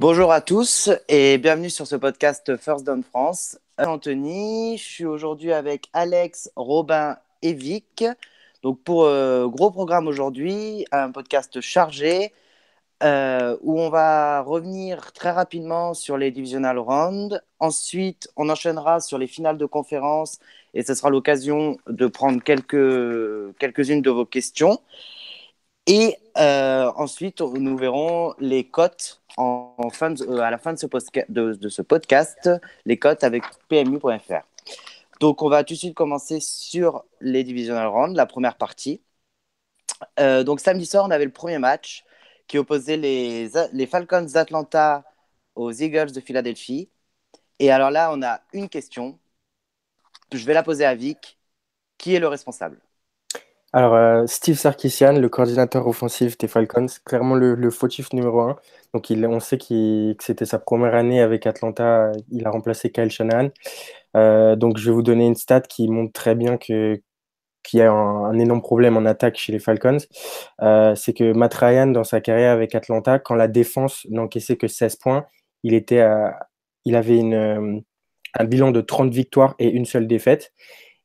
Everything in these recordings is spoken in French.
Bonjour à tous et bienvenue sur ce podcast First Down France. Anthony, je suis aujourd'hui avec Alex, Robin et Vic. Donc pour euh, gros programme aujourd'hui, un podcast chargé euh, où on va revenir très rapidement sur les divisional rounds. Ensuite, on enchaînera sur les finales de conférence et ce sera l'occasion de prendre quelques, quelques-unes de vos questions. Et euh, ensuite, nous verrons les cotes euh, à la fin de ce, podcast, les cotes avec PMU.fr. Donc, on va tout de suite commencer sur les divisional rounds, la première partie. Euh, donc, samedi soir, on avait le premier match qui opposait les Falcons d'Atlanta aux Eagles de Philadelphie. Et alors là, on a une question. Je vais la poser à Vic. Qui est le responsable? Alors, euh, Steve Sarkisian, le coordinateur offensif des Falcons, clairement le, fautif numéro un. Donc, on sait que c'était sa première année avec Atlanta. Il a remplacé Kyle Shanahan. Euh, donc, je vais vous donner une stat qui montre très bien qu'il y a un, énorme problème en attaque chez les Falcons. Euh, c'est que Matt Ryan, dans sa carrière avec Atlanta, quand la défense n'encaissait que 16 points, il, était il avait un bilan de 30 victoires et une seule défaite.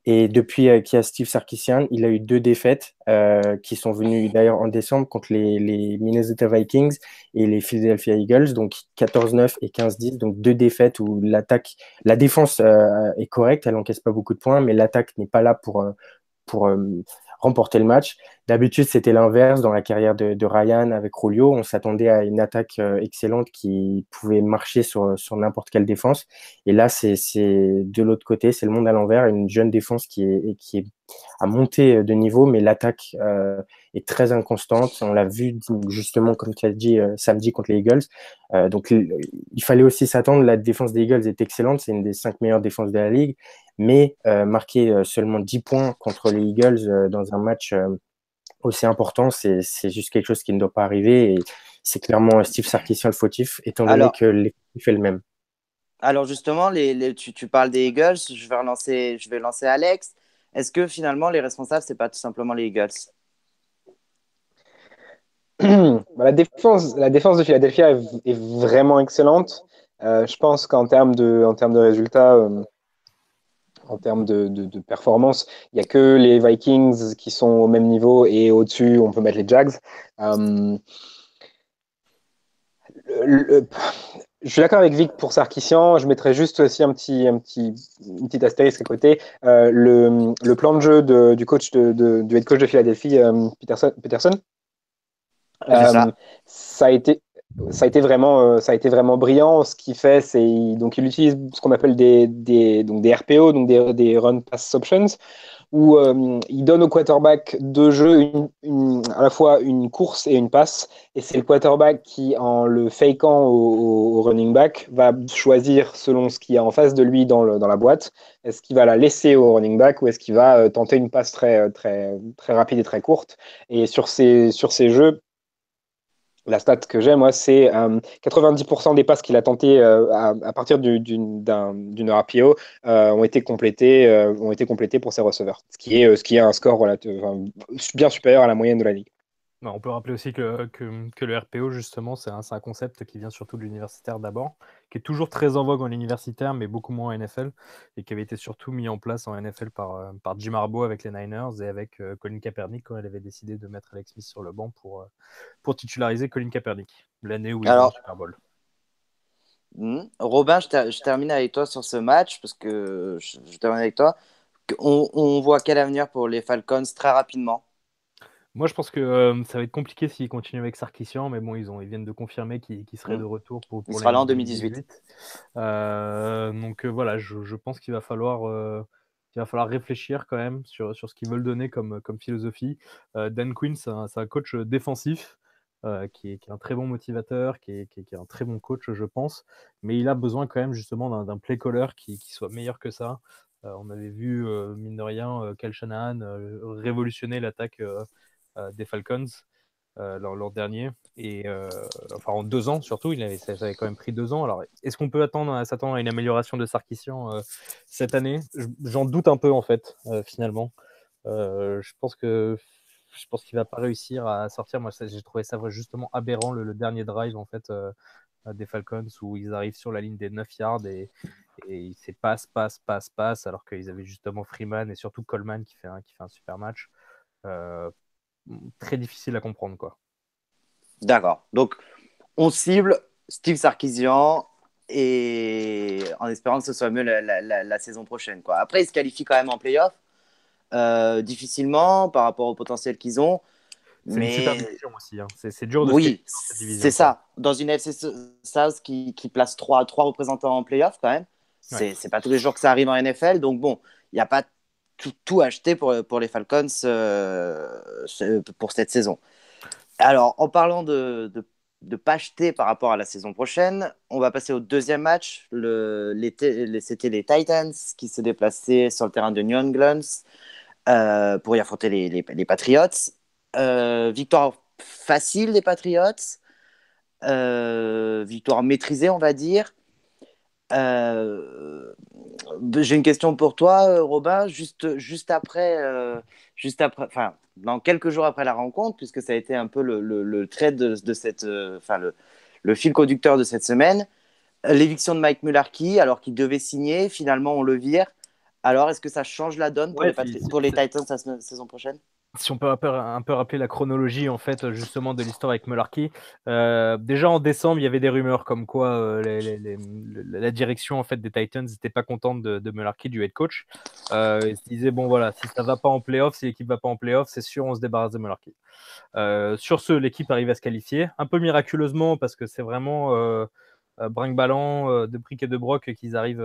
Et depuis euh, qu'il y a Steve Sarkisian, il a eu deux défaites euh, qui sont venues d'ailleurs en décembre contre les, les, Minnesota Vikings et les Philadelphia Eagles, donc 14-9 et 15-10, donc deux défaites où l'attaque, la défense euh, est correcte, elle encaisse pas beaucoup de points, mais l'attaque n'est pas là pour, euh, pour remporter le match. D'habitude, c'était l'inverse dans la carrière de, Ryan avec Rolio. On s'attendait à une attaque euh, excellente qui pouvait marcher sur, n'importe quelle défense. Et là, c'est de l'autre côté, c'est le monde à l'envers, une jeune défense qui est, qui à monter de niveau, mais l'attaque euh, est très inconstante. On l'a vu justement, comme tu as dit, euh, samedi contre les Eagles. donc, il fallait aussi s'attendre. La défense des Eagles est excellente. C'est une des cinq meilleures défenses de la ligue mais euh, marquer euh, seulement 10 points contre les Eagles euh, dans un match aussi important, c'est juste quelque chose qui ne doit pas arriver. Et c'est clairement Steve Sarkisian le fautif, étant donné que l'équipe fait le même. Alors justement, les, tu, tu, parles des Eagles, je vais, relancer, je vais lancer Alex. Est-ce que finalement les responsables, c'est pas tout simplement les Eagles? Bah, la, défense, la défense de Philadelphia est, vraiment excellente. je pense qu'en termes de, en termes de résultats, en termes de, de, performance. Il n'y a que les Vikings qui sont au même niveau et au-dessus, on peut mettre les Jags. Euh, je suis d'accord avec Vic pour Sarkissian. Je mettrais juste aussi un petit, un petit, une petite astérisque à côté. Euh, le, le, plan de jeu du coach de, du head coach de Philadelphie, euh, Peterson, Peterson ça a été ça a été vraiment, euh, ça a été vraiment brillant. Ce qu'il fait, c'est donc il utilise ce qu'on appelle des, des, donc des RPO, donc des, run pass options, où euh, il donne au quarterback deux jeux, à la fois une course et une passe. Et c'est le quarterback qui, en le fakeant au, running back, va choisir selon ce qu'il y a en face de lui dans, le, dans la boîte. Est-ce qu'il va la laisser au running back ou est-ce qu'il va euh, tenter une passe très, très, très rapide et très courte? Et sur ces, sur ces jeux, la stat que j'ai, moi, c'est 90% euh, des passes qu'il a tentées euh, à, partir d'une RPO euh, ont, été complétées, ont été complétées pour ses receveurs, ce qui est, ce qui est un score bien supérieur à la moyenne de la ligue. Bah, on peut rappeler aussi que, que, le RPO, justement, c'est un, un, concept qui vient surtout de l'universitaire d'abord, qui est toujours très en vogue en universitaire, mais beaucoup moins en NFL, et qui avait été surtout mis en place en NFL par, euh, par Jim Harbaugh avec les Niners et avec euh, Colin Kaepernick quand elle avait décidé de mettre Alex Smith sur le banc pour, euh, pour titulariser Colin Kaepernick, l'année où il a Super Bowl. Hmm. Robin, je, termine avec toi sur ce match, parce que je, je termine avec toi. On, on voit quel avenir pour les Falcons très rapidement moi, je pense que euh, ça va être compliqué s'ils continuent avec Sarkissian, mais bon, ils, ont, ils viennent de confirmer qu'il serait mm. de retour pour. pour il sera là en 2018. Euh, donc euh, voilà, je, pense qu'il va falloir. va falloir réfléchir quand même sur, sur ce qu'ils veulent donner comme, comme philosophie. Dan Quinn, c'est un, coach défensif qui est, un très bon motivateur, qui est, qui, un très bon coach, je pense. Mais il a besoin quand même justement d'un play caller qui, soit meilleur que ça. on avait vu, mine de rien, Cal Shanahan révolutionner l'attaque des Falcons euh, l'an dernier. Et euh, enfin, en deux ans surtout, il avait, quand même pris deux ans. Alors, est-ce qu'on peut attendre, s'attendre à une amélioration de Sarkissian cette année? J'en doute un peu en fait, finalement. je pense que je pense qu'il va pas réussir à sortir. Moi, j'ai trouvé ça justement aberrant le, dernier drive en fait des Falcons où ils arrivent sur la ligne des 9 yards et, et c'est passe, passe, passe, passe, alors qu'ils avaient justement Freeman et surtout Coleman qui fait un, qui fait un super match. Très difficile à comprendre, quoi. D'accord. Donc, on cible Steve Sarkisian et en espérant que ce soit mieux la, saison prochaine. Quoi. Après, ils se qualifient quand même en playoff, euh, difficilement par rapport au potentiel qu'ils ont. C'est mais... une super division aussi. Hein. C'est dur de Oui, c'est ça. Dans une FC South qui, qui place trois, trois représentants en playoff, quand même, c'est pas tous les jours que ça arrive en NFL. Donc, bon, il n'y a pas tout, tout, acheté pour, pour les Falcons euh, pour cette saison. Alors, en parlant de, de pas acheter par rapport à la saison prochaine. On va passer au deuxième match. Le, C'était les Titans qui se déplaçaient sur le terrain de New England euh, pour y affronter les, les, Patriots. Euh, victoire facile des Patriots. Victoire maîtrisée, on va dire. J'ai une question pour toi, Robin. Juste, juste après, juste après, enfin, dans quelques jours après la rencontre, puisque ça a été un peu le, le, trait de, de cette, euh, enfin le, le, fil conducteur de cette semaine. L'éviction de Mike Mularkey, alors qu'il devait signer, finalement on le vire. Alors, est-ce que ça change la donne pour, les, pour les Titans la saison prochaine? Si on peut un peu, rappeler la chronologie en fait justement de l'histoire avec Mularkey, euh, déjà en décembre il y avait des rumeurs comme quoi euh, la direction en fait des Titans n'était pas contente de, de Mularkey, du head coach. Euh, ils se disaient bon voilà si ça va pas en playoff, si l'équipe va pas en playoff, c'est sûr on se débarrasse de Mularkey. Euh, sur ce l'équipe arrive à se qualifier, un peu miraculeusement parce que c'est vraiment euh, brinque-ballant de briques et de broc qu'ils arrivent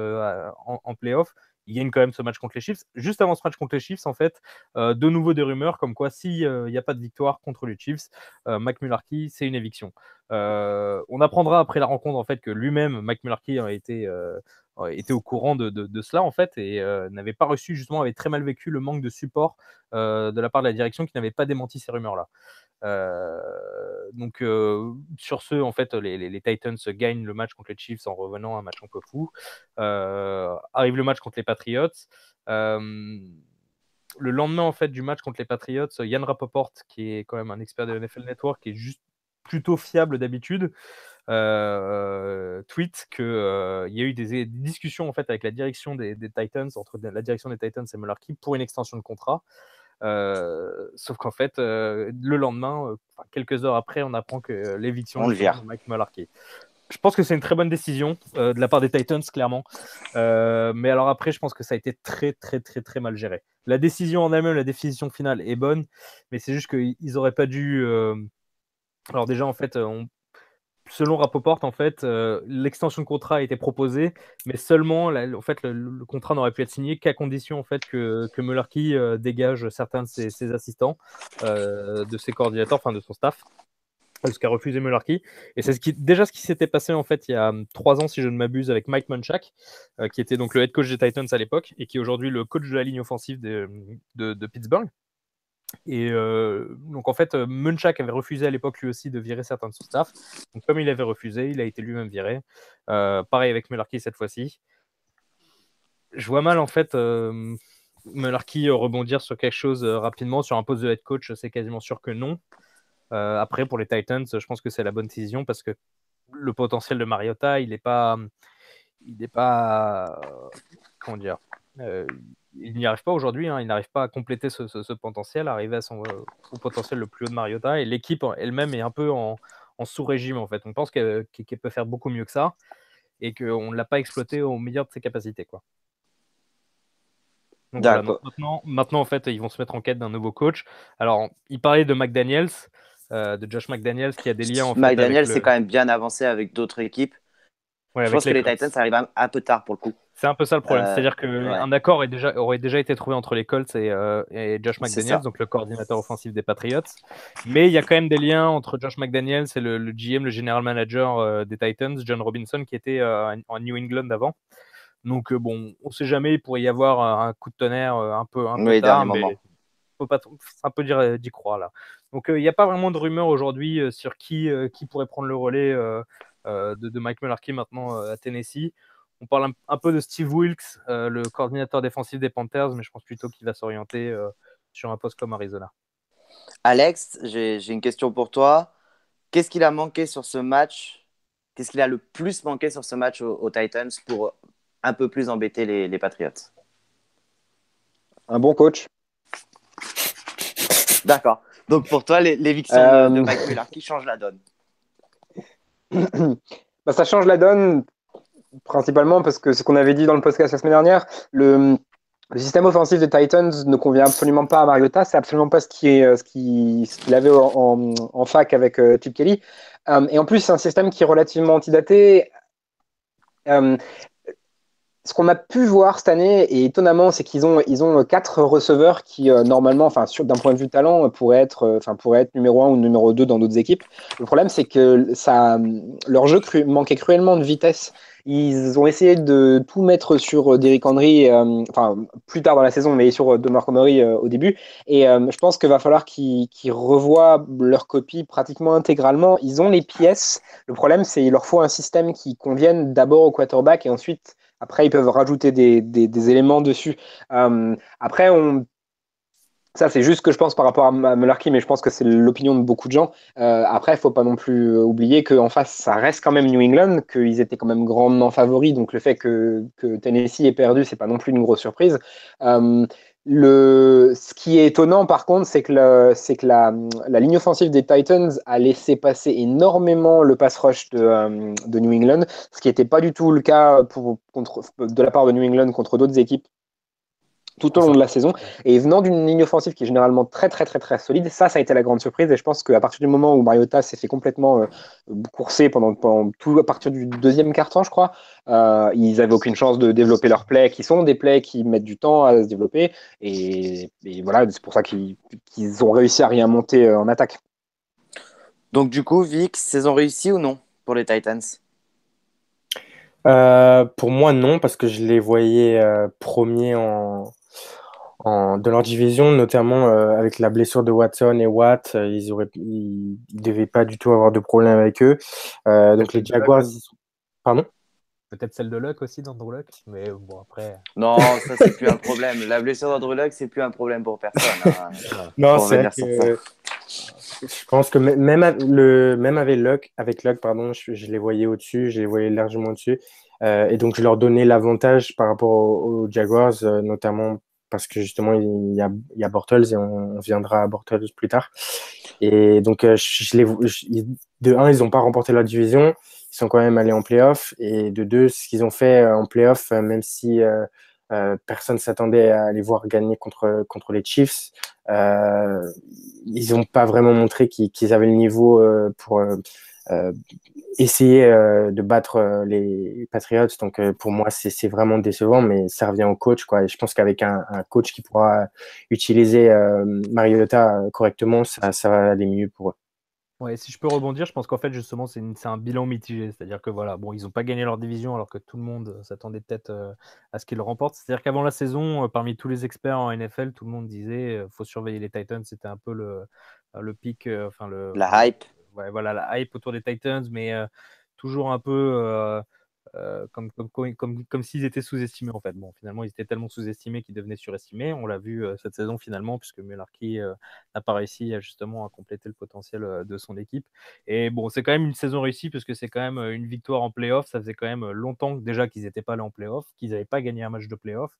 en, en playoff il gagne quand même ce match contre les Chiefs. Juste avant ce match contre les Chiefs, en fait, euh, de nouveau des rumeurs comme quoi s'il euh, n'y a pas de victoire contre les Chiefs, euh, Mac Mullarkey, c'est une éviction. on apprendra après la rencontre en fait que lui-même, Mac été était au courant de, de, cela en fait et n'avait pas reçu justement avait très mal vécu le manque de support de la part de la direction qui n'avait pas démenti ces rumeurs là. Donc sur ce, en fait, les, Titans gagnent le match contre les Chiefs en revenant à un match un peu fou. Arrive le match contre les Patriots. le lendemain en fait du match contre les Patriots, Yann Rapoport, qui est quand même un expert de NFL Network, qui est juste plutôt fiable d'habitude, tweet qu'il y a eu des, discussions en fait avec la direction des, Titans, entre la direction des Titans et Mularkey pour une extension de contrat. Sauf qu'en fait, le lendemain, quelques heures après, on apprend que l'éviction de Mike Mularkey. Je pense que c'est une très bonne décision de la part des Titans, clairement. mais alors après, je pense que ça a été très, très, très, très mal géré. La décision en elle-même, la décision finale est bonne, mais c'est juste qu'ils n'auraient pas dû. Alors déjà, en fait, on, selon Rapoport, en fait, euh, l'extension de contrat a été proposée, mais seulement, en fait, le, contrat n'aurait pu être signé qu'à condition, en fait, que, que euh, dégage certains de ses, assistants, euh, de ses coordinateurs, enfin de son staff, ce qu'a refusé Mularkey. Et c'est ce déjà ce qui s'était passé, en fait, il y a hum, trois ans, si je ne m'abuse, avec Mike Munchak, qui était donc le head coach des Titans à l'époque, et qui est aujourd'hui le coach de la ligne offensive de Pittsburgh. Et euh, donc en fait, euh, Munchak avait refusé à l'époque lui aussi de virer certains de son staff. Donc comme il avait refusé, il a été lui-même viré. Euh, pareil avec Mularkey cette fois-ci. Je vois mal en fait euh, rebondir sur quelque chose rapidement, sur un poste de head coach, c'est quasiment sûr que non. après pour les Titans, je pense que c'est la bonne décision parce que le potentiel de Mariota, il n'est pas, il n'est pas, comment dire, il n'y arrive pas aujourd'hui, hein. il n'arrive pas à compléter ce, potentiel, arriver à son au potentiel le plus haut de Mariota. Et l'équipe elle-même est un peu en, sous-régime en fait. On pense qu'elle peut faire beaucoup mieux que ça et qu'on ne l'a pas exploité au meilleur de ses capacités. Quoi. maintenant, maintenant, en fait, ils vont se mettre en quête d'un nouveau coach. Alors, il parlait de McDaniels, euh, de Josh McDaniels, qui a des liens. En McDaniels, c'est quand même bien avancé avec d'autres équipes. Je pense que les Titans, ça arrive un peu tard pour le coup. C'est un peu ça le problème. Euh, C'est-à-dire qu'un accord déjà, aurait déjà été trouvé entre les Colts et, euh, Josh McDaniels, donc le coordinateur offensif des Patriots. Mais il y a quand même des liens entre Josh McDaniels et le, GM, le general manager euh, des Titans, John Robinson, qui était en New England avant. Donc bon, on ne sait jamais, il pourrait y avoir un coup de tonnerre un peu, un peu tard, mais faut pas, c'est un peu dire d'y croire là. Donc il n'y a pas vraiment de rumeur aujourd'hui sur qui, qui pourrait prendre le relais de, de, Mike Mularkey maintenant à Tennessee. On parle un, peu de Steve Wilkes, euh, le coordinateur défensif des Panthers, mais je pense plutôt qu'il va s'orienter euh, sur un poste comme Arizona. Alex, j'ai une question pour toi. Qu'est-ce qu'il a manqué sur ce match? Qu'est-ce qu'il a le plus manqué sur ce match aux, Titans pour un peu plus embêter les, Patriots? Un bon coach. D'accord. Donc pour toi, l'éviction de, de euh, Mike Muller, qui change la donne bah, Ça change la donne principalement parce que ce qu'on avait dit dans le podcast la semaine dernière, le, système offensif des Titans ne convient absolument pas à Mariota. C'est absolument pas ce ce qu'il avait en, fac avec euh, Chip Kelly. Euh, et en plus, c'est un système qui est relativement antidaté. Euh, ce qu'on a pu voir cette année, et étonnamment, c'est qu'ils ont, ils ont quatre receveurs qui, normalement, enfin, d'un point de vue talent, pourraient être, enfin, pourraient être numéro un ou numéro 2 dans d'autres équipes. Le problème, c'est que ça, leur jeu manquait cruellement de vitesse. Ils ont essayé de tout mettre sur euh, Derrick Henry, euh, enfin plus tard dans la saison, mais sur euh, de Henry au début. Et je pense qu'il va falloir qu'ils revoient leur copie pratiquement intégralement. Ils ont les pièces. Le problème, c'est qu'il leur faut un système qui convienne d'abord au quarterback et ensuite après, ils peuvent rajouter des, des, éléments dessus. après, on ça, c'est juste ce que je pense par rapport à Mularky, mais je pense que c'est l'opinion de beaucoup de gens. Euh, après, il ne faut pas non plus euh, oublier qu'en face, ça reste quand même New England, qu'ils étaient quand même grandement favoris. Donc le fait que, Tennessee ait perdu, c'est pas non plus une grosse surprise. Euh, le, ce qui est étonnant, par contre, c'est que, que la, ligne offensive des Titans a laissé passer énormément le pass rush de, de New England, ce qui n'était pas du tout le cas pour, contre, de la part de New England contre d'autres équipes tout au long de la saison. Et venant d'une ligne offensive qui est généralement très très très très solide, ça, ça a été la grande surprise. Et je pense qu'à partir du moment où Mariota s'est fait complètement euh, courser pendant, pendant, tout à partir du deuxième quart-temps, je crois, euh, ils n'avaient aucune chance de développer leurs plays, qui sont des plays qui mettent du temps à se développer. Et, voilà, c'est pour ça qu'ils ont réussi à rien monter euh, en attaque. Donc du coup, Vic, saison réussie ou non pour les Titans? Pour moi, non, parce que je les voyais premiers en, de leur division, notamment euh, avec la blessure de Watson et Watt, euh, ils auraient, ils, devaient pas du tout avoir de problème avec eux. Euh, donc les Jaguars, pardon? Peut-être celle de Luck aussi d'Andrew Luck, mais bon après. Non, ça c'est plus un problème. La blessure d'Andrew Luck, c'est plus un problème pour personne. Hein. non, c'est que je pense que même, le, même avec Luck, avec Luck pardon, je, les voyais au-dessus, je les voyais largement au-dessus. et donc je leur donnais l'avantage par rapport aux, Jaguars, notamment parce que justement, il y a, il Bortles et on, viendra à Bortles plus tard. Et donc, euh, de un, ils n'ont pas remporté leur division, ils sont quand même allés en playoff. Et de deux, ce qu'ils ont fait euh, en playoff, euh, même si personne ne s'attendait à les voir gagner contre, contre les Chiefs, ils n'ont pas vraiment montré qu'ils avaient le niveau pour euh, essayer euh, de battre euh, les Patriots. Donc pour moi, c'est vraiment décevant, mais ça revient au coach. Quoi. Et je pense qu'avec un, coach qui pourra utiliser Mariota correctement, ça, ça va aller mieux pour eux. Ouais, si je peux rebondir, je pense qu'en fait, justement, c'est un bilan mitigé. C'est-à-dire que voilà, bon, ils n'ont pas gagné leur division alors que tout le monde s'attendait peut-être à ce qu'ils le remportent. C'est-à-dire qu'avant la saison, parmi tous les experts en NFL, tout le monde disait faut surveiller les Titans. C'était un peu le, le pic, enfin le. La hype voilà, la hype autour des Titans, mais euh, toujours un peu euh, euh, comme, comme, comme, comme s'ils étaient sous-estimés en fait. Bon, finalement, ils étaient tellement sous-estimés qu'ils devenaient surestimés. On l'a vu cette saison finalement, puisque Mularky n'a pas réussi justement à compléter le potentiel de son équipe. Et bon, c'est quand même une saison réussie, parce que c'est quand même une victoire en playoff. Ça faisait quand même longtemps déjà qu'ils n'étaient pas allés en playoff, qu'ils n'avaient pas gagné un match de playoff.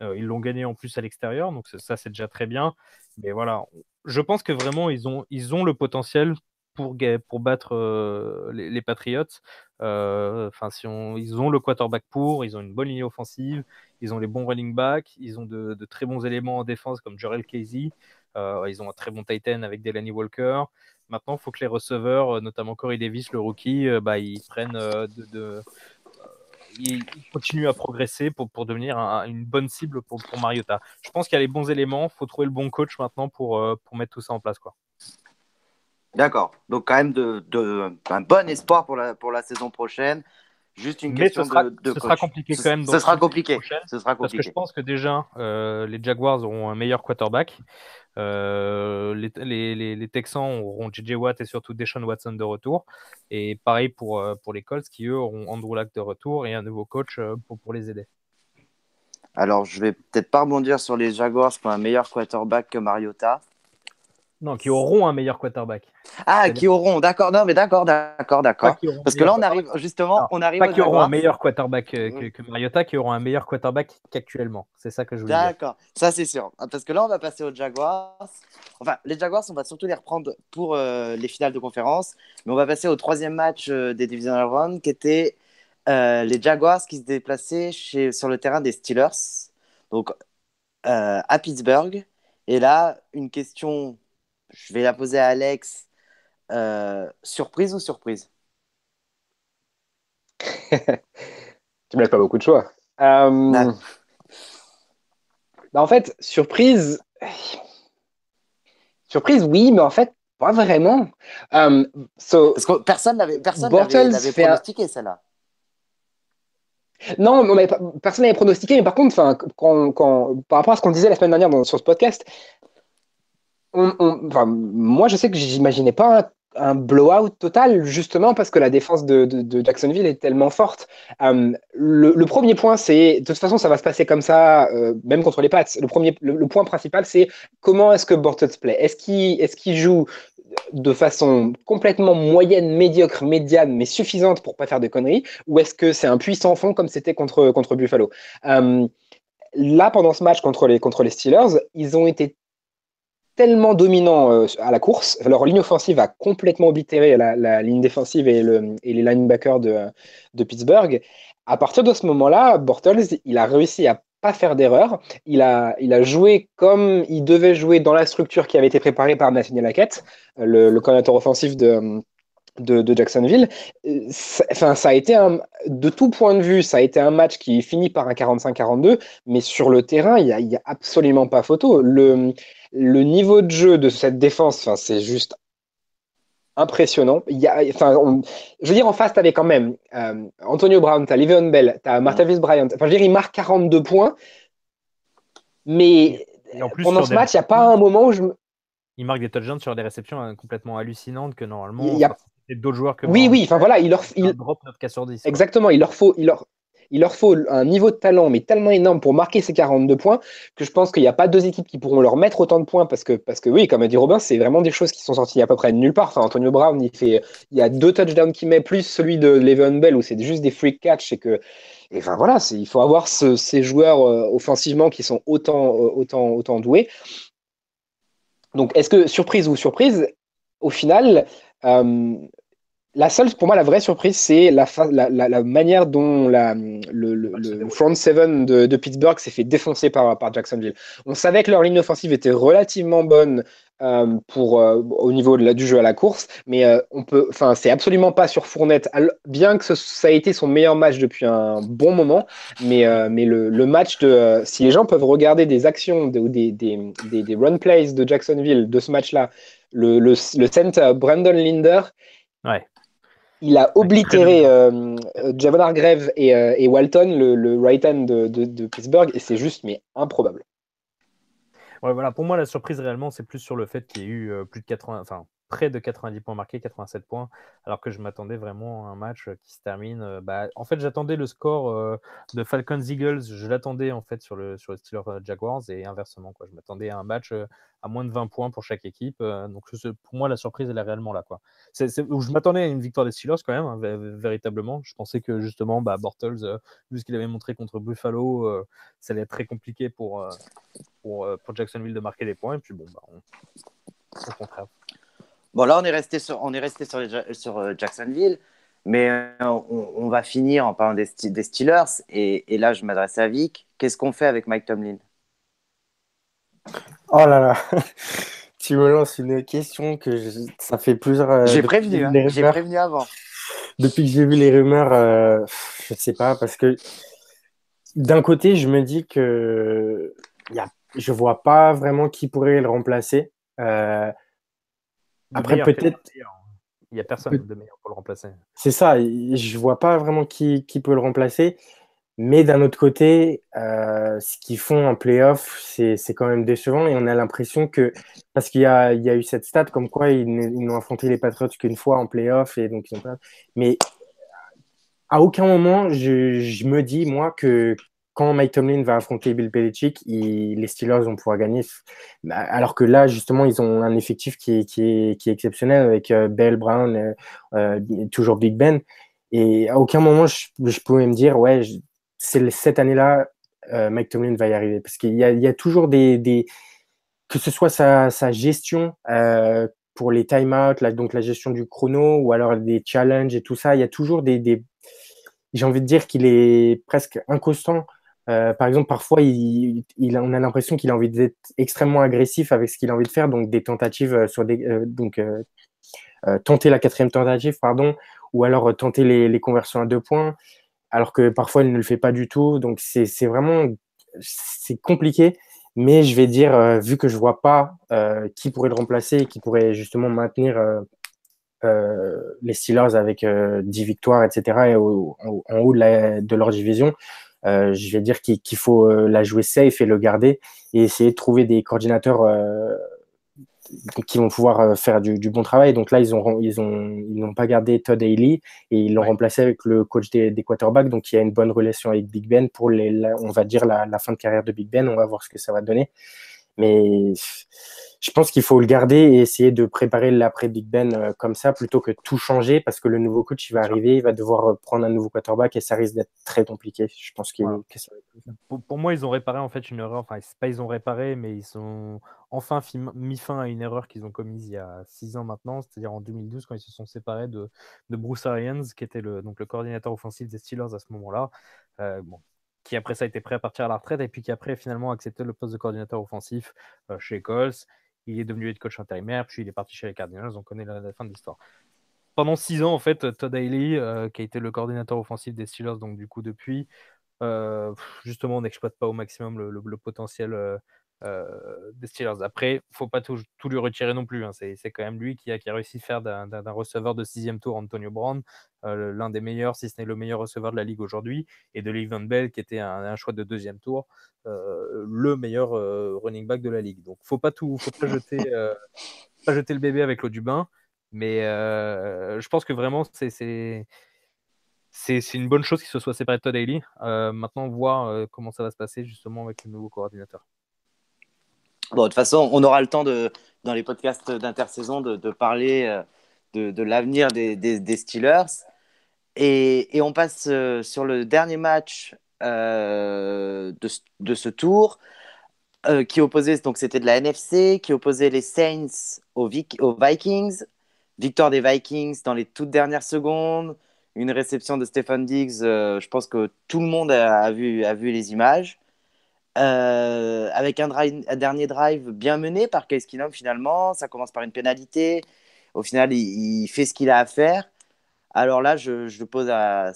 ils l'ont gagné en plus à l'extérieur, donc ça c'est déjà très bien. Mais voilà, je pense que vraiment ils ont, ils ont le potentiel pour, battre les, Patriots. Enfin, ils ont le quarterback pour, ils ont une bonne ligne offensive, ils ont les bons running backs, ils ont de, très bons éléments en défense comme Jorel Casey, ils ont un très bon Titan avec Delaney Walker. Maintenant, il faut que les receveurs, notamment Corey Davis, le rookie, bah, ils prennent de, continuent à progresser pour, devenir une bonne cible pour, Mariota. Je pense qu'il y a les bons éléments, il faut trouver le bon coach maintenant pour, mettre tout ça en place. D'accord. Donc quand même de, de, un bon espoir pour la, pour la saison prochaine. Juste une question ce sera, de, de ce sera compliqué quand même. Ce sera compliqué. ce sera compliqué. Parce que je pense que déjà, euh, les Jaguars auront un meilleur quarterback. Euh, les, les, les, Texans auront JJ Watt et surtout Deshaun Watson de retour. Et pareil pour, euh, pour les Colts qui, eux, auront Andrew Lack de retour et un nouveau coach pour, pour les aider. Alors, je vais peut-être pas rebondir sur les Jaguars qui ont un meilleur quarterback que Mariota. Non, qui auront un meilleur quarterback. Ah, qui auront, d'accord, non, mais d'accord, d'accord, d'accord. Parce que là, on arrive, justement, non, on arrive Pas qui auront un meilleur quarterback que, que, que, Mariota, qui auront un meilleur quarterback qu'actuellement. C'est ça que je veux dire. D'accord, ça c'est sûr. Parce que là, on va passer aux Jaguars. Enfin, les Jaguars, on va surtout les reprendre pour euh, les finales de conférence. Mais on va passer au troisième match euh, des Divisional Round, qui était euh, les Jaguars qui se déplaçaient chez, sur le terrain des Steelers, donc euh, à Pittsburgh. Et là, une question, je vais la poser à Alex. Euh, surprise ou surprise? Tu me laisses pas beaucoup de choix. Euh, Ah. bah, en fait, surprise. Surprise, oui, mais en fait, pas vraiment. Um, so, Parce que personne n'avait pronostiqué, celle-là. Non, mais pas- personne n'avait pronostiqué, mais par contre, enfin, quand, quand, par rapport à ce qu'on disait la semaine dernière dans- sur ce podcast, moi je sais que j'imaginais pas un, un blowout total, justement parce que la défense de, Jacksonville est tellement forte. Euh, le, premier point, c'est, de toute façon, ça va se passer comme ça, euh, même contre les Pats. Le, premier, le, point principal, c'est comment est-ce que Bortles play Est-ce qu'il est qu'il joue de façon complètement moyenne, médiocre, médiane, mais suffisante pour pas faire de conneries? Ou est-ce que c'est un puissant fond comme c'était contre, contre Buffalo? Euh, Là, pendant ce match contre les, contre les Steelers, ils ont été tellement dominants euh, à la course. Leur ligne offensive a complètement oblitéré la, ligne défensive et, le, et les linebackers de, Pittsburgh. À partir de ce moment-là, Bortles, il a réussi à pas faire d'erreur. Il a, joué comme il devait jouer dans la structure qui avait été préparée par Nathaniel Hackett, le, le coordinateur offensif de, Jacksonville. Euh, Enfin, ça a été de tout point de vue, ça a été un match qui finit par un 45-42, mais sur le terrain, il n'y a, absolument pas photo. Le niveau de jeu de cette défense, c'est juste impressionnant. Il y a, on- je veux dire, en face, tu avais quand même euh, Antonio Brown, tu as Le'Veon Bell, tu as Martavis Bryant. Enfin, je veux dire, il marque 42 points, mais en plus, pendant ce match, il n'y a pas un moment où je me... Il marque des touchdowns sur des réceptions hein, complètement hallucinantes que normalement, Il y a- d'autres joueurs que Oui, Brown oui, enfin voilà, il leur, il, drop 9 cas sur 10. quoi. Exactement, il leur faut, il leur, il leur faut un niveau de talent, mais tellement énorme pour marquer ces 42 points que je pense qu'il n'y a pas deux équipes qui pourront leur mettre autant de points parce que, parce que oui, comme a dit Robin, c'est vraiment des choses qui sont sorties à peu près nulle part. Enfin, Antonio Brown, il fait, il y a deux touchdowns qu'il met, plus celui de Le'Veon Bell où c'est juste des freak catch et que, et enfin voilà, il faut avoir ce- ces joueurs euh, offensivement qui sont autant, euh, autant, autant doués. Donc, est-ce que surprise ou surprise, au final, euh, la seule, pour moi, la vraie surprise, c'est la, fa- la, la, la manière dont le, le, le front seven de, de Pittsburgh s'est fait défoncer par, par Jacksonville. On savait que leur ligne offensive était relativement bonne euh, pour, euh, au niveau de du jeu à la course, mais euh, on peut, enfin, c'est absolument pas sur Fournette, bien que ce- ça a été son meilleur match depuis un bon moment, mais, mais le, le match de, si les gens peuvent regarder des actions de- ou des, des, des, des run plays de Jacksonville de ce match-là, le, le, le center Brandon Linder, Ouais. Il a oblitéré euh, euh, Javon Hargrave et, euh, et Walton, le, le right hand de, de, de Pittsburgh, et c'est juste mais improbable. Ouais, voilà, pour moi, la surprise réellement, c'est plus sur le fait qu'il y ait eu euh, plus de 80, enfin, près de 90 points marqués, 87 points, alors que je m'attendais vraiment à un match euh, qui se termine. euh, bah, en fait, j'attendais le score euh, de Falcons Eagles, je l'attendais en fait sur le, sur le Steelers Jaguars et inversement, quoi. Je m'attendais à un match à moins de 20 points pour chaque équipe. donc, pour moi, la surprise, elle est réellement là, quoi. Je m'attendais à une victoire des Steelers quand même, hein, vé- véritablement. Je pensais que justement, bah, Bortles, vu ce qu'il avait montré contre Buffalo, ça allait être très compliqué pour, pour, Jacksonville de marquer des points. Et puis bon, bah, au contraire. Bon, là, on est resté sur, on est resté sur, les Ja- sur euh, Jacksonville, mais euh, on, on va finir en parlant des, Ste- des Steelers. Et, et là, je m'adresse à Vic. Qu'est-ce qu'on fait avec Mike Tomlin? Oh là là, tu me lances une question que je- ça fait plusieurs. euh, J'ai prévenu, hein, j'ai prévenu avant. Depuis que j'ai vu les rumeurs, euh, je sais pas, parce que d'un côté, je me dis que y a, je vois pas vraiment qui pourrait le remplacer. Euh, Après, peut-être- meilleur. Il n'y a personne de meilleur pour le remplacer. c'est ça, je vois pas vraiment qui, qui peut le remplacer. Mais d'un autre côté, euh, ce qu'ils font en playoff, c'est quand même décevant et on a l'impression que, parce qu'il y a, il y a eu cette stat comme quoi ils, n'ont affronté les Patriots qu'une fois en playoff et donc ils ont pas. Mais à aucun moment, je, je me dis, moi, que quand Mike Tomlin va affronter Bill Belichick, les Steelers vont pouvoir gagner. Bah, alors que là, justement, ils ont un effectif qui est, exceptionnel avec euh, Bell, Brown, euh, euh, toujours Big Ben. Et à aucun moment, je, pouvais me dire, ouais, c'est cette année-là, Mike Tomlin va y arriver. Parce qu'il y, a, toujours des, que ce soit sa, gestion pour les time-out, donc la gestion du chrono, ou alors des challenges et tout ça, il y a toujours des j'ai envie de dire qu'il est presque inconstant euh, par exemple, parfois, on a l'impression qu'il a envie d'être extrêmement agressif avec ce qu'il a envie de faire, donc des tentatives euh, sur des, euh, donc tenter la quatrième tentative, pardon, ou alors tenter les, conversions à deux points, alors que parfois il ne le fait pas du tout. Donc c'est vraiment c'est compliqué, mais je vais dire vu que je vois pas qui pourrait le remplacer, qui pourrait justement maintenir les Steelers avec 10 victoires, etc., et en haut de leur division. Euh, je vais dire qu'il faut euh, la jouer safe et le garder et essayer de trouver des coordinateurs euh, qui vont pouvoir faire du, bon travail. Donc là, ils ont ils ont ils n'ont pas gardé Todd Haley et ils l'ont remplacé avec le coach des, des, quarterbacks. Donc il y a une bonne relation avec Big Ben pour les, on va dire la, la, fin de carrière de Big Ben. On va voir ce que ça va donner. Mais je pense qu'il faut le garder et essayer de préparer l'après Big Ben euh, comme ça plutôt que tout changer parce que le nouveau coach il va arriver, il va devoir prendre un nouveau quarterback et ça risque d'être très compliqué. Je pense qu'il pour, moi, ils ont réparé en fait une erreur. Enfin, c'est pas ils ont réparé, mais ils ont enfin mis fin à une erreur qu'ils ont commise il y a six ans maintenant, c'est-à-dire en 2012 quand ils se sont séparés de, de Bruce Arians, qui était le, donc le coordinateur offensif des Steelers à ce moment-là. Euh, bon, qui après ça a été prêt à partir à la retraite et puis qui après finalement accepté le poste de coordinateur offensif chez Colts. Il est devenu head coach intérimaire, puis il est parti chez les Cardinals. On connaît la, fin de l'histoire. Pendant six ans, en fait, Todd Haley, euh, qui a été le coordinateur offensif des Steelers, donc du coup depuis, euh, justement, on n'exploite pas au maximum le, potentiel euh, euh, des Steelers. Après, faut pas tout, lui retirer non plus. Hein. C'est, quand même lui qui a, réussi à faire d'un, receveur de sixième tour, Antonio Brown, euh, l'un des meilleurs, si ce n'est le meilleur receveur de la ligue aujourd'hui, et de Le'Veon Bell, qui était un, choix de deuxième tour, euh, le meilleur running back de la ligue. Donc, faut pas tout, faut pas jeter, jeter le bébé avec l'eau du bain. Mais je pense que vraiment, c'est, une bonne chose qu'il se soit séparé de Todd Haley. maintenant, voir comment ça va se passer justement avec le nouveau coordinateur. Bon, de toute façon, on aura le temps de, dans les podcasts d'intersaison de, parler euh, de, l'avenir des, Steelers. Et, on passe euh, sur le dernier match euh, de, ce tour qui opposait, donc c'était de la NFC, qui opposait les Saints aux, aux, Vikings. Victoire des Vikings dans les toutes dernières secondes. Une réception de Stephen Diggs. je pense que tout le monde a vu, a vu les images. Euh, avec un, dernier drive bien mené par Case Keenum finalement. Ça commence par une pénalité. Au final, il, fait ce qu'il a à faire. Alors là, je, je, pose à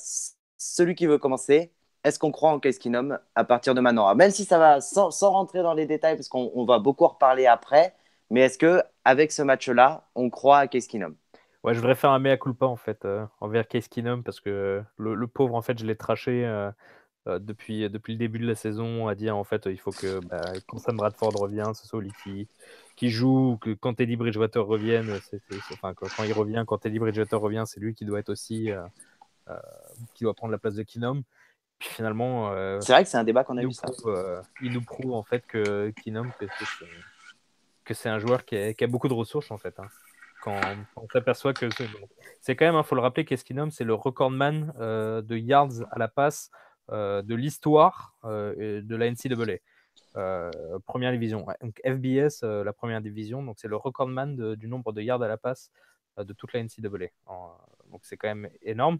celui qui veut commencer. Est-ce qu'on croit en Case Keenum à partir de maintenant? Même si ça va sans, rentrer dans les détails, parce qu'on va beaucoup en reparler après, mais est-ce que avec ce match-là, on croit à Case Keenum? Ouais, je voudrais faire un mea culpa en fait euh, envers Case Keenum parce que le, pauvre en fait, je l'ai traché. Euh, depuis, depuis le début de la saison à dire en fait il faut que bah, quand Sam Bradford revient, ce soit lui qui, qui joue, que quand Teddy Bridgewater revienne, enfin, quand, il revient, quand Teddy Bridgewater revient, c'est lui qui doit être aussi euh, euh, qui doit prendre la place de Kinom. Puis finalement, c'est vrai que c'est un débat qu'on a eu ça. il nous prouve en fait que Kinom que c'est un joueur qui a, qui a, beaucoup de ressources en fait. Hein. Quand on s'aperçoit que c'est quand même, il hein, faut le rappeler, qu'Eskinom, c'est le recordman de yards à la passe euh, de l'histoire euh, de la NCAA. Euh, première division. Donc FBS, la première division, donc c'est le recordman du nombre de yards à la passe de toute la NCAA. donc c'est quand même énorme.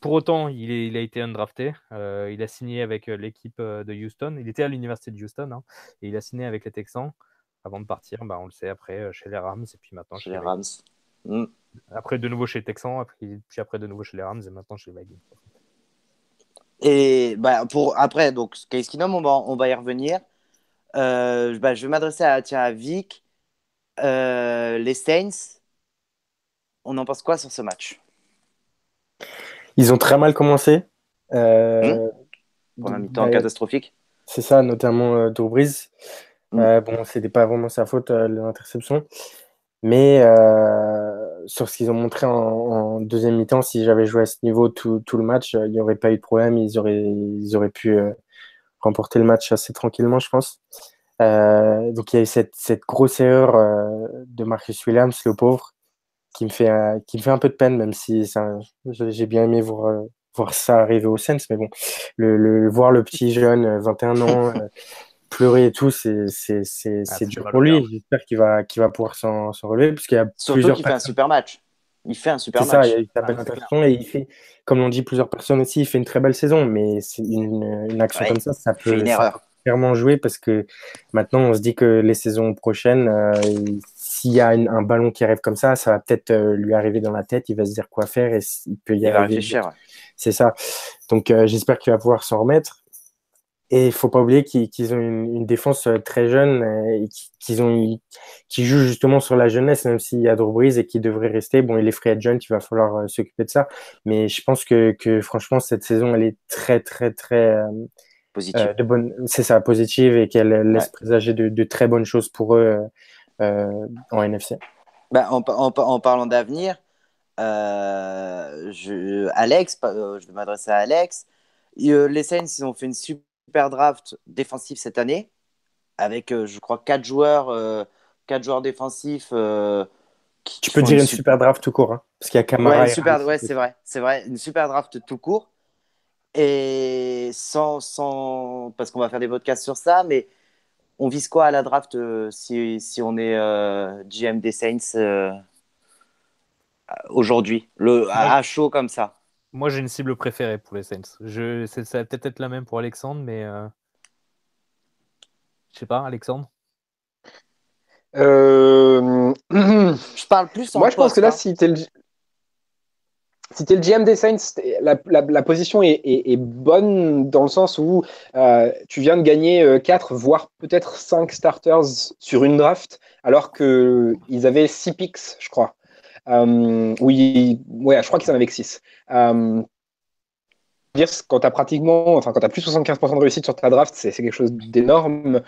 Pour autant, il, a été undrafté. il a signé avec l'équipe de Houston. Il était à l'université de Houston hein, et il a signé avec les Texans avant de partir. Bah, on le sait après chez les Rams et puis maintenant chez, les Rams. Mm. Après de nouveau chez les Texans, puis après de nouveau chez les Rams et maintenant chez les Vikings. Et bah, pour, après, donc, Case Keenum, on va, on va y revenir. Euh, bah, je vais m'adresser à, tiens, à Vic. Euh, les Saints, on en pense quoi sur ce match? Ils ont très mal commencé. Euh, Pour un mi-temps bah, catastrophique. C'est ça, notamment Drew Brees. Hmm. bon, c'était pas vraiment sa faute, l'interception. Mais sur ce qu'ils ont montré en, deuxième mi-temps, si j'avais joué à ce niveau tout, tout le match, il n'y aurait pas eu de problème. Ils auraient, ils auraient pu, euh, remporté le match assez tranquillement, je pense. Euh, donc il y a eu cette, cette grosse erreur euh, de Marcus Williams, le pauvre, qui me fait, euh, qui me fait un peu de peine, même si j'ai bien aimé voir, voir ça arriver au Sens. Mais bon, le, voir le petit jeune, 21 ans, pleurer et tout, c'est ah, dur pour lui. J'espère qu'il va, qu'il va pouvoir s'en relever, parce qu'il y a Surtout plusieurs. qu'il fait un super match. Il fait un super match. Ça, il, ah, et il fait, comme l'ont dit plusieurs personnes aussi, il fait une très belle saison, mais une, une, action comme ça, ça peut. Une erreur clairement jouer parce que maintenant on se dit que les saisons prochaines, euh, s'il y a un ballon qui arrive comme ça, ça va peut-être euh, lui arriver dans la tête, il va se dire quoi faire et il peut y arriver. C'est ça. Donc euh, j'espère qu'il va pouvoir s'en remettre. Et il faut pas oublier qu'ils ont une, défense très jeune et qu'ils ont qui joue justement sur la jeunesse, même s'il y a Drew Brees et qui devrait rester. Bon, il est free agent, il va falloir s'occuper de ça. Mais je pense que, que franchement cette saison, elle est très très très Positive. Euh, c'est ça, positive et qu'elle laisse présager de, très bonnes choses pour eux euh, en NFC. Bah, en, parlant d'avenir, euh, Alex, je vais m'adresser à Alex. les Saints, ils ont fait une super draft défensive cette année avec, je crois, quatre joueurs, quatre joueurs défensifs. tu peux dire une super, draft tout court, hein, parce qu'il y a Camara. Ouais, ouais c'est vrai, c'est vrai, une super draft tout court. Et sans, sans parce qu'on va faire des podcasts sur ça, mais on vise quoi à la draft euh, si, si, on est euh, GM des Saints euh, aujourd'hui, le à, chaud comme ça? Moi, j'ai une cible préférée pour les Saints. Je, ça va peut-être être la même pour Alexandre, mais je sais pas, Alexandre. Je parle plus. Moi, je pense que là, hein. si tu es le si tu es le GM des Saints, la, position est, bonne dans le sens où euh, tu viens de gagner 4, euh, voire peut-être 5 starters sur une draft, alors qu'ils avaient 6 picks, je crois. Euh, oui, ouais, je crois qu'ils en avaient 6. Euh, quand tu as pratiquement, enfin, quand tu as plus de 75% de réussite sur ta draft, c'est quelque chose d'énorme.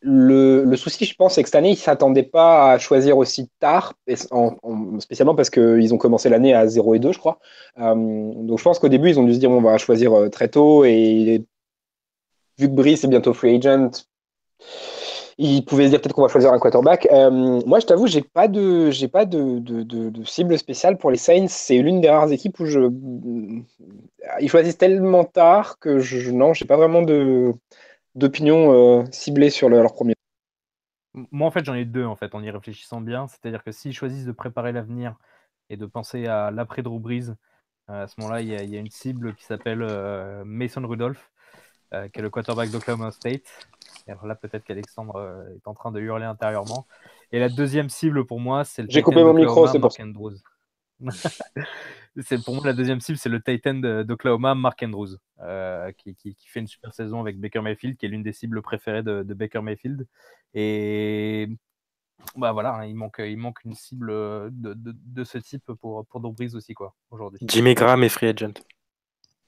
Le, souci, je pense, c'est que cette année, ils ne s'attendaient pas à choisir aussi tard, spécialement parce qu'ils ont commencé l'année à 0 et 2, je crois. Euh, donc je pense qu'au début, ils ont dû se dire on va choisir euh, très tôt. Et vu que Brice est bientôt free agent, ils pouvaient se dire peut-être qu'on va choisir un quarterback. Euh, moi, je t'avoue, j'ai pas de, j'ai pas de, de, cible spéciale pour les Saints. C'est l'une des rares équipes où je, ils choisissent tellement tard que je, non, j'ai pas vraiment de d'opinions euh, ciblées sur leur premier. Moi, en fait, j'en ai deux, en fait, en y réfléchissant bien. C'est-à-dire que s'ils choisissent de préparer l'avenir et de penser à l'après Drew Brees, euh, à ce moment-là, il y, a une cible qui s'appelle euh, Mason Rudolph, qui est le quarterback d'Oklahoma State. Et alors là, peut-être qu'Alexandre est en train de hurler intérieurement. Et la deuxième cible pour moi, c'est le. J'ai coupé mon micro, c'est pour c'est pour moi la deuxième cible, c'est le Titan d'Oklahoma, Mark Andrews, euh, qui, fait une super saison avec Baker Mayfield, qui est l'une des cibles préférées de, Baker Mayfield. Et bah voilà, hein, il manque, il manque une cible de, ce type pour, pour aussi quoi aujourd'hui. Jimmy Graham est free agent.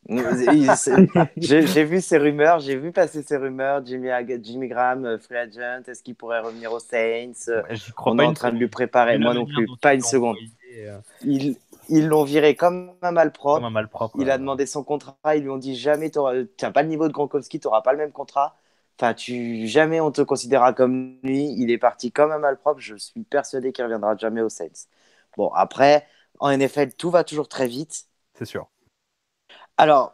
j'ai vu ces rumeurs, j'ai vu passer ces rumeurs. Jimmy, Jimmy Graham, euh, free agent, est-ce qu'il pourrait revenir aux Saints? On est en train de lui préparer, moi non plus, pas une seconde. Euh, il, ils l'ont viré comme un malpropre. Un il a demandé son contrat. Ils lui ont dit jamais, tu n'as pas le niveau de Gronkowski, tu n'auras pas le même contrat. Enfin, tu, jamais on te considérera comme lui. Il est parti comme un malpropre. Je suis persuadé qu'il reviendra jamais aux Saints. Bon, après, en NFL, tout va toujours très vite. C'est sûr. Alors,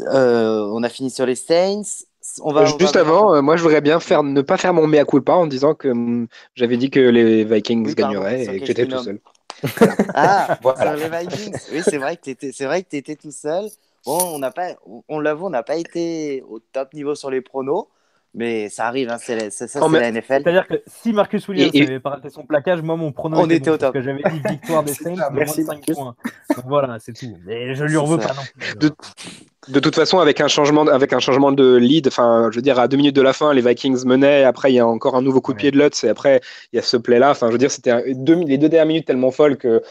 euh, on a fini sur les Saints. On va, Juste avant, euh, moi je voudrais bien faire, ne pas faire mon mea culpa en disant que hum, j'avais dit que les Vikings gagneraient et que j'étais tout seul ah, voilà. sur les Vikings. Oui, c'est vrai que tu étais, étais tout seul. Bon, on n'a pas, on l'avoue, on n'a pas été au top niveau sur les pronos. Mais ça arrive, hein, c'est, ça, c'est la NFL. C'est-à-dire que si Marcus Williams avait pas raté son plaquage, moi mon prono on était, au top. Parce que j'avais dit victoire des Saints, Merci, 5 points. Donc voilà, c'est tout. Mais je lui en veux pas non plus. De toute façon, avec un changement, avec un changement de lead, enfin, je veux dire, à deux minutes de la fin, les Vikings menaient. Après, il y a encore un nouveau coup de pied de Lutz. Et après, il y a ce play-là. Enfin, je veux dire, c'était les deux dernières minutes tellement folles que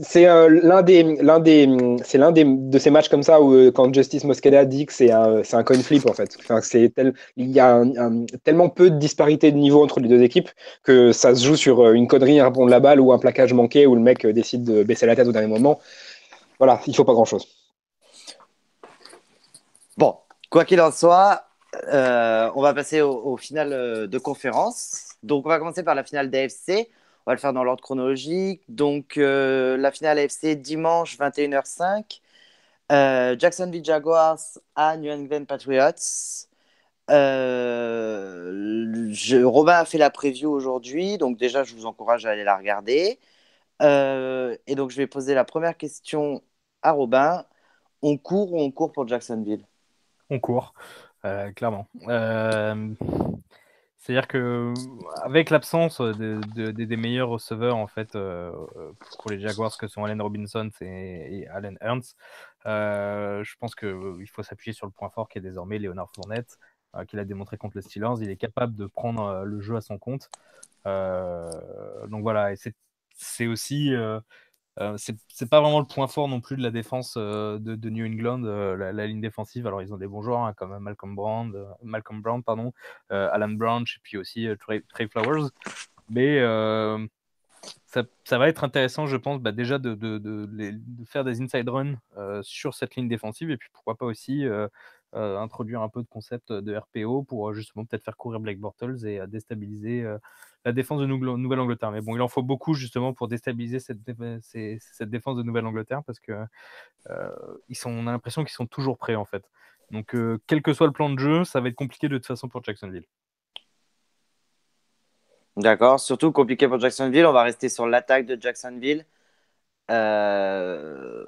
c'est l'un des, l'un des, c'est l'un des de ces matchs comme ça où euh, quand Justice Mosqueda dit que c'est un, c'est un coin flip en fait. Enfin, c'est tel, il y a tellement peu de disparité de niveau entre les deux équipes que ça se joue sur euh, une connerie, un rebond de la balle ou un plaquage manqué où le mec euh, décide de baisser la tête au dernier moment. Voilà, il faut pas grand chose. Bon, quoi qu'il en soit, euh, on va passer au, au final de conférence. Donc, on va commencer par la finale d'AFC. On va le faire dans l'ordre chronologique. Donc, la finale AFC dimanche 21h05. Euh, Jacksonville Jaguars à New England Patriots. Euh, Robin a fait la preview aujourd'hui, donc déjà je vous encourage à aller la regarder. Euh, et donc je vais poser la première question à Robin. On court ou on court pour Jacksonville? On court, euh, clairement. C'est-à-dire que avec l'absence de, de- des- meilleurs receveurs en fait pour les Jaguars que sont Allen Robinson et, et Allen Ernst, je pense qu'il faut s'appuyer sur le point fort qui est désormais Léonard Fournette, qu'il a démontré contre les Steelers. Il est capable de prendre euh, le jeu à son compte. Euh, donc voilà, et c'est aussi euh, euh, c'est pas vraiment le point fort non plus de la défense euh, de, New England, euh, la, ligne défensive. Alors ils ont des bons joueurs hein, comme Malcolm Brown, euh, Malcolm Brown pardon, euh, Alan Branch et puis aussi euh, Trey, Flowers. Mais euh, ça, va être intéressant, je pense, bah, déjà de, faire des inside runs euh, sur cette ligne défensive et puis pourquoi pas aussi euh, euh, introduire un peu de concept de RPO pour euh, justement peut-être faire courir Blake Bortles et euh, déstabiliser euh, la défense de Nouvelle-Angleterre. Mais bon, il en faut beaucoup justement pour déstabiliser cette, cette défense de Nouvelle-Angleterre parce que euh, ils sont, on a l'impression qu'ils sont toujours prêts en fait. Donc, euh, quel que soit le plan de jeu, ça va être compliqué de toute façon pour Jacksonville. D'accord, surtout compliqué pour Jacksonville. On va rester sur l'attaque de Jacksonville. Euh,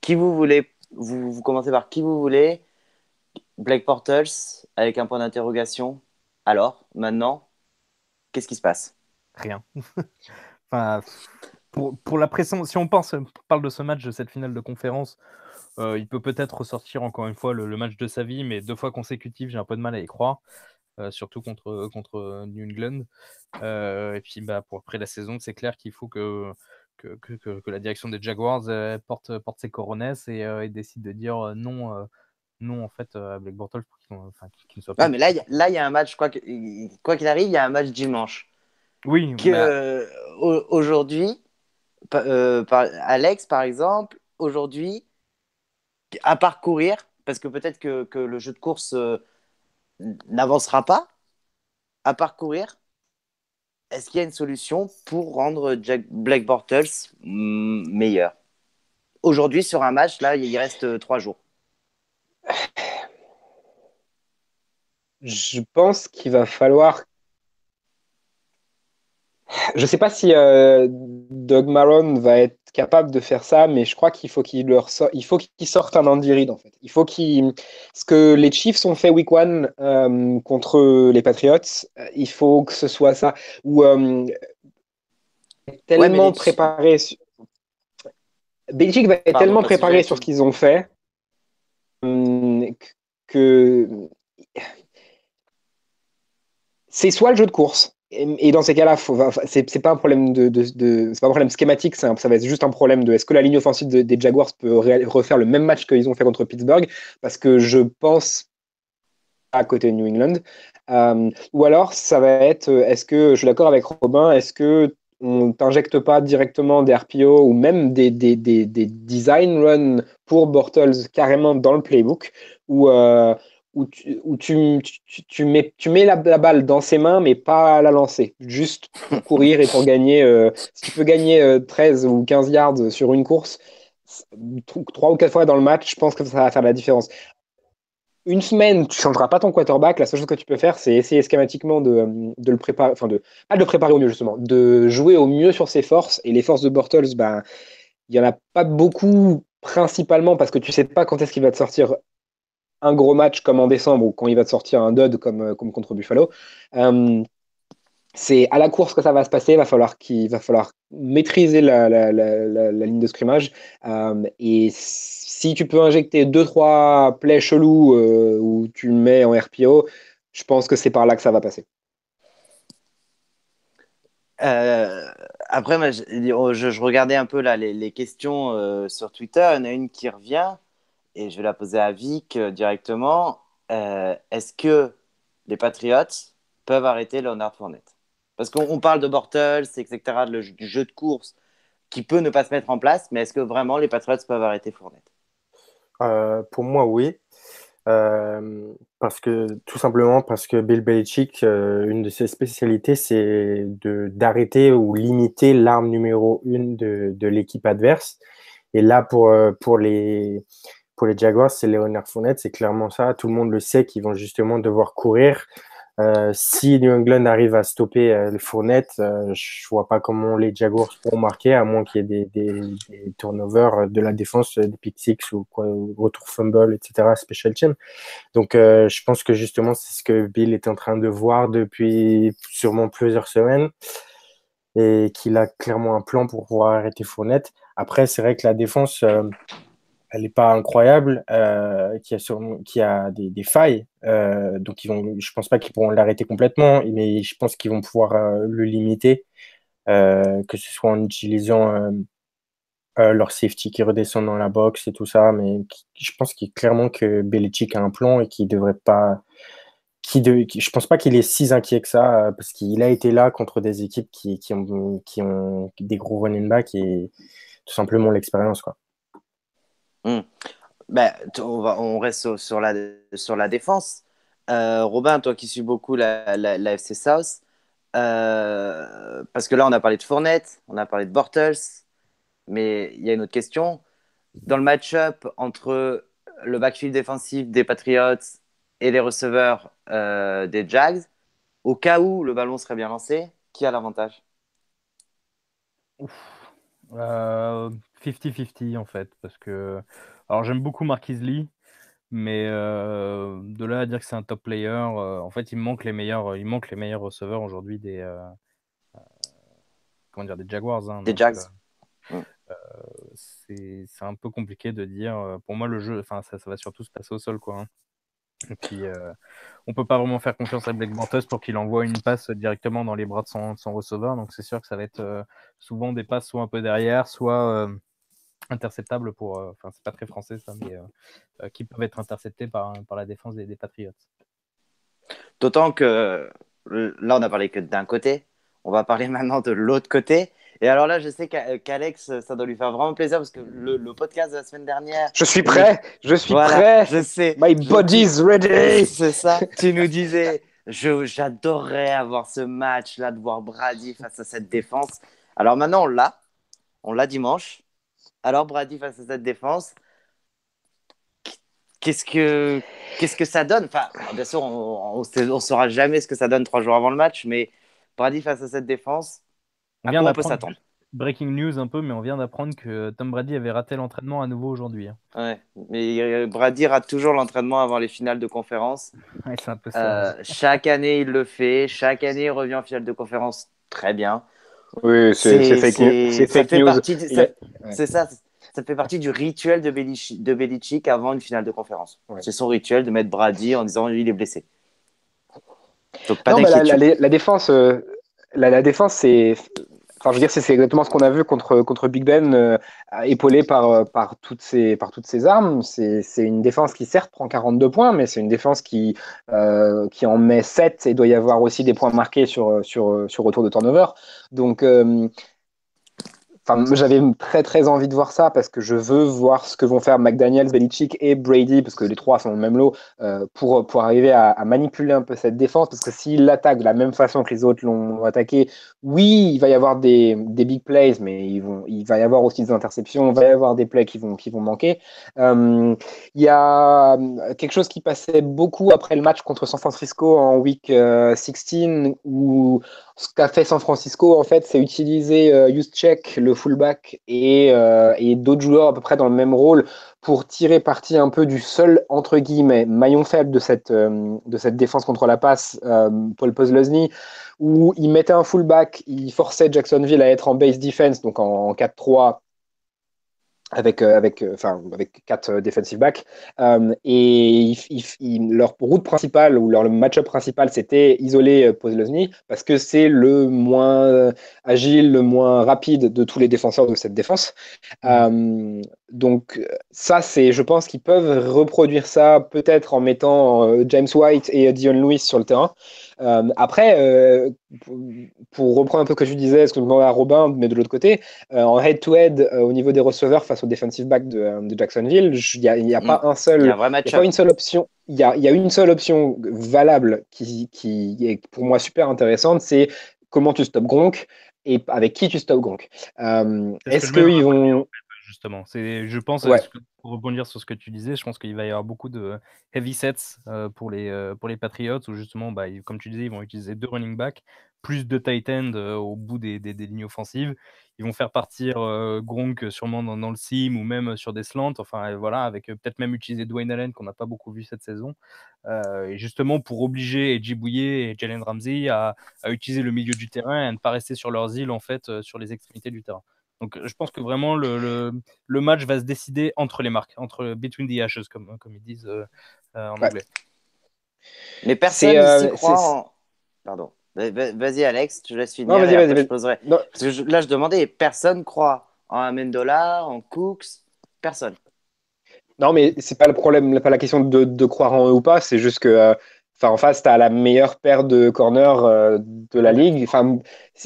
Qui vous voulez vous, vous commencez par qui vous voulez Blake Portals avec un point d'interrogation. Alors, maintenant, qu'est-ce qui se passe? Rien. enfin, pour, pour la pression, si on pense, parle de ce match, de cette finale de conférence, euh, il peut peut-être ressortir encore une fois le, match de sa vie, mais deux fois consécutif, j'ai un peu de mal à y croire, euh, surtout contre, contre New England. Euh, et puis bah, pour après la saison, c'est clair qu'il faut que, que, que, que- la direction des Jaguars porte, porte ses coronesses et, et décide de dire non, non en fait euh, à Blake Bortles pour qu'il enfin, soit pas. Ah, mais là, il y a- là, il y a un match, quoi qu'il arrive, il y a un match dimanche. oui, Que, bah, euh, au- aujourd'hui, euh, par- Alex, par exemple, aujourd'hui, à parcourir, parce que peut-être que, que le jeu de course euh, n'avancera pas, à parcourir, est-ce qu'il y a une solution pour rendre Jack, Black Bortles mm, meilleur? Aujourd'hui, sur un match, là, il reste trois jours. Je pense qu'il va falloir. Je sais pas si euh, Doug Marron va être capable de faire ça, mais je crois qu'il faut qu'il leur il faut qu'il sorte un Andy Reid en fait. Il faut qu'il ce que les Chiefs ont fait Week One euh, contre les Patriots, euh, il faut que ce soit ça. Ou euh, tellement Ouais, préparé. Sur... Belichick va être Pardon, tellement préparé sur ce qu'ils ont fait que c'est soit le jeu de course. Et, dans ces cas-là, c'est pas un problème de, de- pas un problème schématique, un- ça va être juste un problème de est-ce que la ligne offensive de- des Jaguars peut refaire le même match qu'ils ont fait contre Pittsburgh? Parce que je pense à côté de New England. Euh, ou alors, ça va être euh, est-ce que je suis d'accord avec Robin Est-ce que on t'injecte pas directement des RPO ou même des, des, des, des design runs pour Bortles carrément dans le playbook? Où, euh, où, tu, tu, tu, tu mets, tu mets la, balle dans ses mains mais pas à la lancer, juste pour courir et pour gagner. euh, si tu peux gagner euh, 13 ou 15 yards sur une course, 3 ou 4 fois dans le match, je pense que ça va faire la différence une semaine, tu changeras pas ton quarterback. La seule chose que tu peux faire, c'est essayer schématiquement de, de le préparer, enfin de le préparer au mieux justement, de jouer au mieux sur ses forces. Et les forces de Bortles, ben il y en a pas beaucoup principalement parce que tu sais pas quand est-ce qu'il va te sortir un gros match comme en décembre ou quand il va te sortir un dud comme, comme contre Buffalo. Euh, c'est à la course que ça va se passer. Il va falloir qu'il va falloir maîtriser la, ligne de scrimmage euh, et si tu peux injecter deux trois plays chelous euh, où tu mets en RPO, je pense que c'est par là que ça va passer. Euh, après, je, regardais un peu là, les, les questions euh, sur Twitter. Il y en a une qui revient et je vais la poser à Vic euh, directement. Est-ce que les Patriots peuvent arrêter Leonard Fournette? Parce qu'on parle de Bortles, etc., le, du jeu de course qui peut ne pas se mettre en place, mais est-ce que vraiment les Patriots peuvent arrêter Fournette? Euh, Pour moi, oui. Euh, parce que tout simplement parce que Bill Belichick, euh, une de ses spécialités, c'est d'arrêter ou limiter l'arme numéro une de, de l'équipe adverse. Et là, pour, euh, pour les les Jaguars, c'est Leonard Fournette, c'est clairement ça. Tout le monde le sait qu'ils vont justement devoir courir. Euh, si New England arrive à stopper euh, le Fournette, euh, je vois pas comment les Jaguars pourront marquer, à moins qu'il y ait des, turnovers de la défense, des pick six ou quoi, retour fumble, etc., special team. Donc, je pense que justement, c'est ce que Bill est en train de voir depuis sûrement plusieurs semaines et qu'il a clairement un plan pour pouvoir arrêter Fournette. Après, c'est vrai que la défense, elle n'est pas incroyable, euh, qui a, des, failles. Euh, donc, je pense pas qu'ils pourront l'arrêter complètement, mais je pense qu'ils vont pouvoir euh, le limiter, que ce soit en utilisant leur safety qui redescend dans la box et tout ça. Mais je pense clairement que Belichick a un plan et qu'il devrait pas. Qui de, je pense pas qu'il est si inquiet que ça, parce qu'il a été là contre des équipes qui, qui, ont, qui ont des gros running back et tout simplement l'expérience, quoi. Mmh. On, reste sur, la, sur la défense. Euh, Robin, toi qui suis beaucoup la, la, la FC South, euh, parce que là, on a parlé de Fournette, on a parlé de Bortles, mais il y a une autre question. Dans le match-up entre le backfield défensif des Patriots et les receveurs euh, des Jags, au cas où le ballon serait bien lancé, qui a l'avantage? 50-50 en fait, parce que alors j'aime beaucoup Marquise Lee, mais euh, de là à dire que c'est un top player, euh, en fait il manque les meilleurs, il manque les meilleurs receveurs aujourd'hui des euh, comment dire des Jaguars. Hein, des donc, Jags. C'est un peu compliqué de dire. Pour moi le jeu, enfin ça, ça, va surtout se passer au sol quoi. Hein. Et puis, on peut pas vraiment faire confiance à Blake Bortles pour qu'il envoie une passe directement dans les bras de son, de son receveur. Donc, c'est sûr que ça va être souvent des passes soit un peu derrière, soit interceptables pour. Enfin, c'est pas très français ça, mais qui peuvent être interceptés par, par la défense des, des Patriots. D'autant que là, on a parlé que d'un côté. On va parler maintenant de l'autre côté. Et alors là, je sais qu'Alex, ça doit lui faire vraiment plaisir parce que le, le, podcast de la semaine dernière. Je suis prêt, je suis voilà, prêt. Je sais. My body's ready. C'est ça. tu nous disais, j'adorerais avoir ce match-là, de voir Brady face à cette défense. Alors maintenant, on l'a. On l'a dimanche. Alors, Brady face à cette défense. Qu'est-ce que, qu'est-ce que ça donne? Enfin, bien sûr, on ne saura jamais ce que ça donne trois jours avant le match, mais Brady face à cette défense, on, vient on peut s'attendre? Breaking news un peu, mais on vient d'apprendre que Tom Brady avait raté l'entraînement à nouveau aujourd'hui. Hein. Ouais, mais Brady rate toujours l'entraînement avant les finales de conférence. Ouais, c'est un peu ça. Euh, chaque année, il le fait. Chaque année, il revient en finale de conférence. Très bien. Oui, c'est fake, fake news. C'est ça. Ça fait partie du rituel de Belichick, de Belichick avant une finale de conférence. Ouais. C'est son rituel de mettre Brady en disant lui, il est blessé. Donc, pas non, la, la, la, défense, euh, la, la défense, c'est Enfin, je veux dire, c'est exactement ce qu'on a vu contre, contre Big Ben, euh, épaulé par, par, toutes ces, par toutes armes. C'est une défense qui, certes, prend 42 points, mais c'est une défense qui, euh, qui en met 7 et doit y avoir aussi des points marqués sur, sur, sur retour de turnover. Donc, euh, Enfin, j'avais très très envie de voir ça parce que je veux voir ce que vont faire McDaniels, Belichick et Brady, parce que les trois sont au même lot, euh, pour, pour arriver à, à, manipuler un peu cette défense. Parce que s'ils l'attaquent de la même façon que les autres l'ont attaqué, oui, il va y avoir des, des big plays, mais ils vont, il va y avoir aussi des interceptions, il va y avoir des plays qui vont, qui vont manquer. Euh, il y a quelque chose qui passait beaucoup après le match contre San Francisco en week 16, euh, où ce qu'a fait San Francisco, en fait, c'est utiliser euh, le fullback, et, euh, et d'autres joueurs à peu près dans le même rôle pour tirer parti un peu du seul, entre guillemets, maillon faible de cette, euh, défense contre la passe, euh, Paul Pozlozny, où il mettait un fullback, il forçait Jacksonville à être en base defense, donc en, en 4-3, avec, euh, avec, enfin, avec quatre euh, defensive backs. Euh, et ils, ils, ils, leur route principale ou leur match-up principal, c'était isoler euh, Pozlozny parce que c'est le moins agile, le moins rapide de tous les défenseurs de cette défense. Euh, donc ça, c'est, je pense qu'ils peuvent reproduire ça peut-être en mettant James White et Dion Lewis sur le terrain. Euh, après, euh, pour, reprendre un peu ce que je disais, ce que je demandais à Robin, mais de l'autre côté, euh, en head-to-head -head, au niveau des receveurs face au defensive back de, de Jacksonville. Il n'y a, y a pas un seul, y a un y a pas une seule option. Il y a, il y a une seule option valable qui, qui est pour moi super intéressante, c'est comment tu stops Gronk et avec qui tu stops Gronk. Euh, Est-ce que je qu'ils vont. Justement. C'est, je pense, Ouais. ce que- pour rebondir sur ce que tu disais, je pense qu'il va y avoir beaucoup de heavy sets euh, pour, les, euh, pour les Patriots, où justement, bah, comme tu disais, ils vont utiliser deux running backs, plus de tight end euh, au bout des, des- des lignes offensives. Ils vont faire partir euh, Gronk sûrement dans, dans le seam ou même sur des slants, enfin voilà, avec peut-être même utiliser Dwayne Allen qu'on n'a pas beaucoup vu cette saison. Et justement pour obliger Edgy Bouye et Jalen Ramsey à, à utiliser le milieu du terrain et à ne pas rester sur leurs îles en fait sur les extrémités du terrain. Donc je pense que vraiment le, le, le match va se décider entre les marques, entre between the ashes comme, comme ils disent euh, euh, en Ouais. anglais. Mais personne C'est, euh, croit en. Pardon. Va- va- Vas-y, Alex, je laisse finir. Non, vas-y, vas-y, je poserai. Non, Parce que je- là, je demandais, personne croit en Amendola, en Cooks, personne. Non, mais c'est pas le problème, pas la question de, de croire en eux ou pas, c'est juste que, euh, enfin, en face, tu as la meilleure paire de corners euh, de la ligue. Enfin,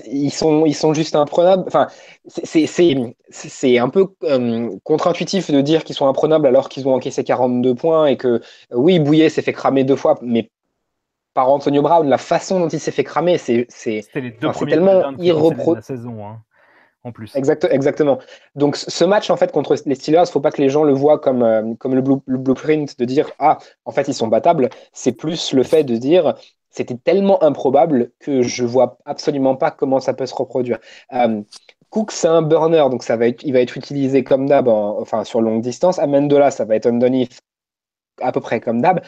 ils sont, ils sont juste imprenables. Enfin, c'est- un peu euh, contre-intuitif de dire qu'ils sont imprenables alors qu'ils ont encaissé 42 points et que, oui, Bouillet s'est fait cramer deux fois, mais par Antonio Brown, la façon dont il s'est fait cramer, c'est tellement touchdowns en plus. Exact, exactement. Donc ce match en fait contre les Steelers, faut pas que les gens le voient comme euh, comme le, blue- le blueprint de dire ah en fait ils sont battables. C'est plus le fait de dire c'était tellement improbable que je vois absolument pas comment ça peut se reproduire. Euh, Cook c'est un burner donc ça va être, il va être utilisé comme d'hab en- enfin sur longue distance. Amendola ça va être underneath à peu près comme d'hab.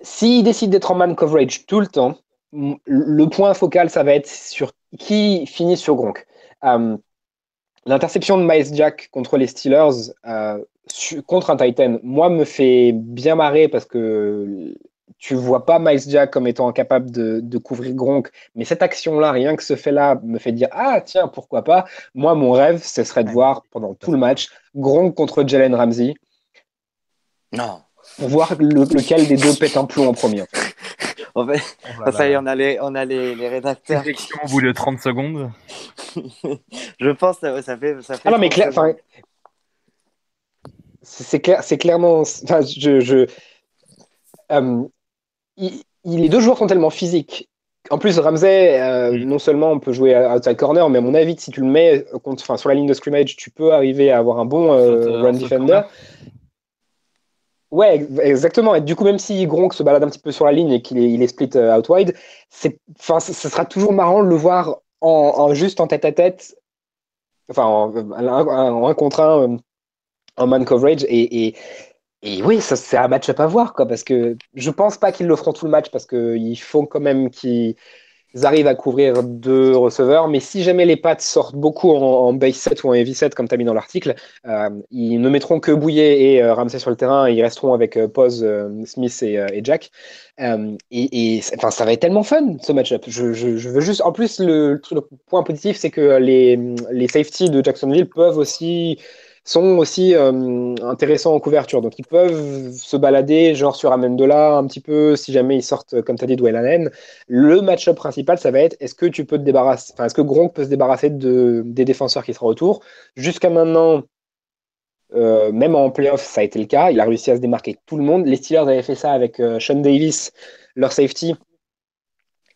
S'il décide d'être en man coverage tout le temps, le point focal ça va être sur qui finit sur Gronk. Euh, L'interception de Miles Jack contre les Steelers euh, contre un Titan, moi, me fait bien marrer parce que tu vois pas Miles Jack comme étant incapable de, de couvrir Gronk, mais cette action-là, rien que ce fait-là, me fait dire Ah, tiens, pourquoi pas Moi, mon rêve, ce serait de voir pendant tout le match Gronk contre Jalen Ramsey Non. pour voir le- lequel des deux pète un plomb en premier. En fait, Oh là ça y est, on a les, on a les, les rédacteurs. Réflexion au bout de 30 secondes. je pense que ça, ça fait, ça fait. Ah non, mais 30 clair, c'est clair, c'est clairement. Enfin, je, je, euh, il, il- les deux joueurs sont tellement physiques. En plus, Ramsey, euh, Mm. non seulement on peut jouer à outside corner, mais à mon avis, si tu le mets euh, contre, enfin, sur la ligne de scrimmage, tu peux arriver à avoir un bon euh, run defender. Ouais, ex- exactement. Et du coup, même si Gronk se balade un petit peu sur la ligne et qu'il est, split euh, out wide, c'est, enfin, ce sera toujours marrant de le voir en, juste en tête à tête, enfin, en, en- un contre un, euh, en man coverage. Et, et, oui, c'est un match-up à voir, quoi, parce que je pense pas qu'ils le feront tout le match, parce qu'il faut quand même qu'ils arrivent à couvrir deux receveurs. Mais si jamais les pattes sortent beaucoup en, base set ou en heavy set, comme tu as mis dans l'article, euh, ils ne mettront que Bouillet et euh, Ramsey sur le terrain ils resteront avec euh, Pose, euh, Smith et, Jack. Et ça va être tellement fun ce match-up. Je, veux juste. En plus, le, le point positif, c'est que les, les safeties de Jacksonville peuvent aussi sont aussi euh, intéressants en couverture. Donc ils peuvent se balader, genre sur Amendola un petit peu, si jamais ils sortent, comme tu as dit, Dwayne. Le match-up principal, ça va être est-ce que tu peux te débarrasser, enfin, est-ce que Gronk peut se débarrasser de, des défenseurs qui seront autour? Jusqu'à maintenant, euh, même en playoff, ça a été le cas. Il a réussi à se démarquer tout le monde. Les Steelers avaient fait ça avec euh, Sean Davis, leur safety,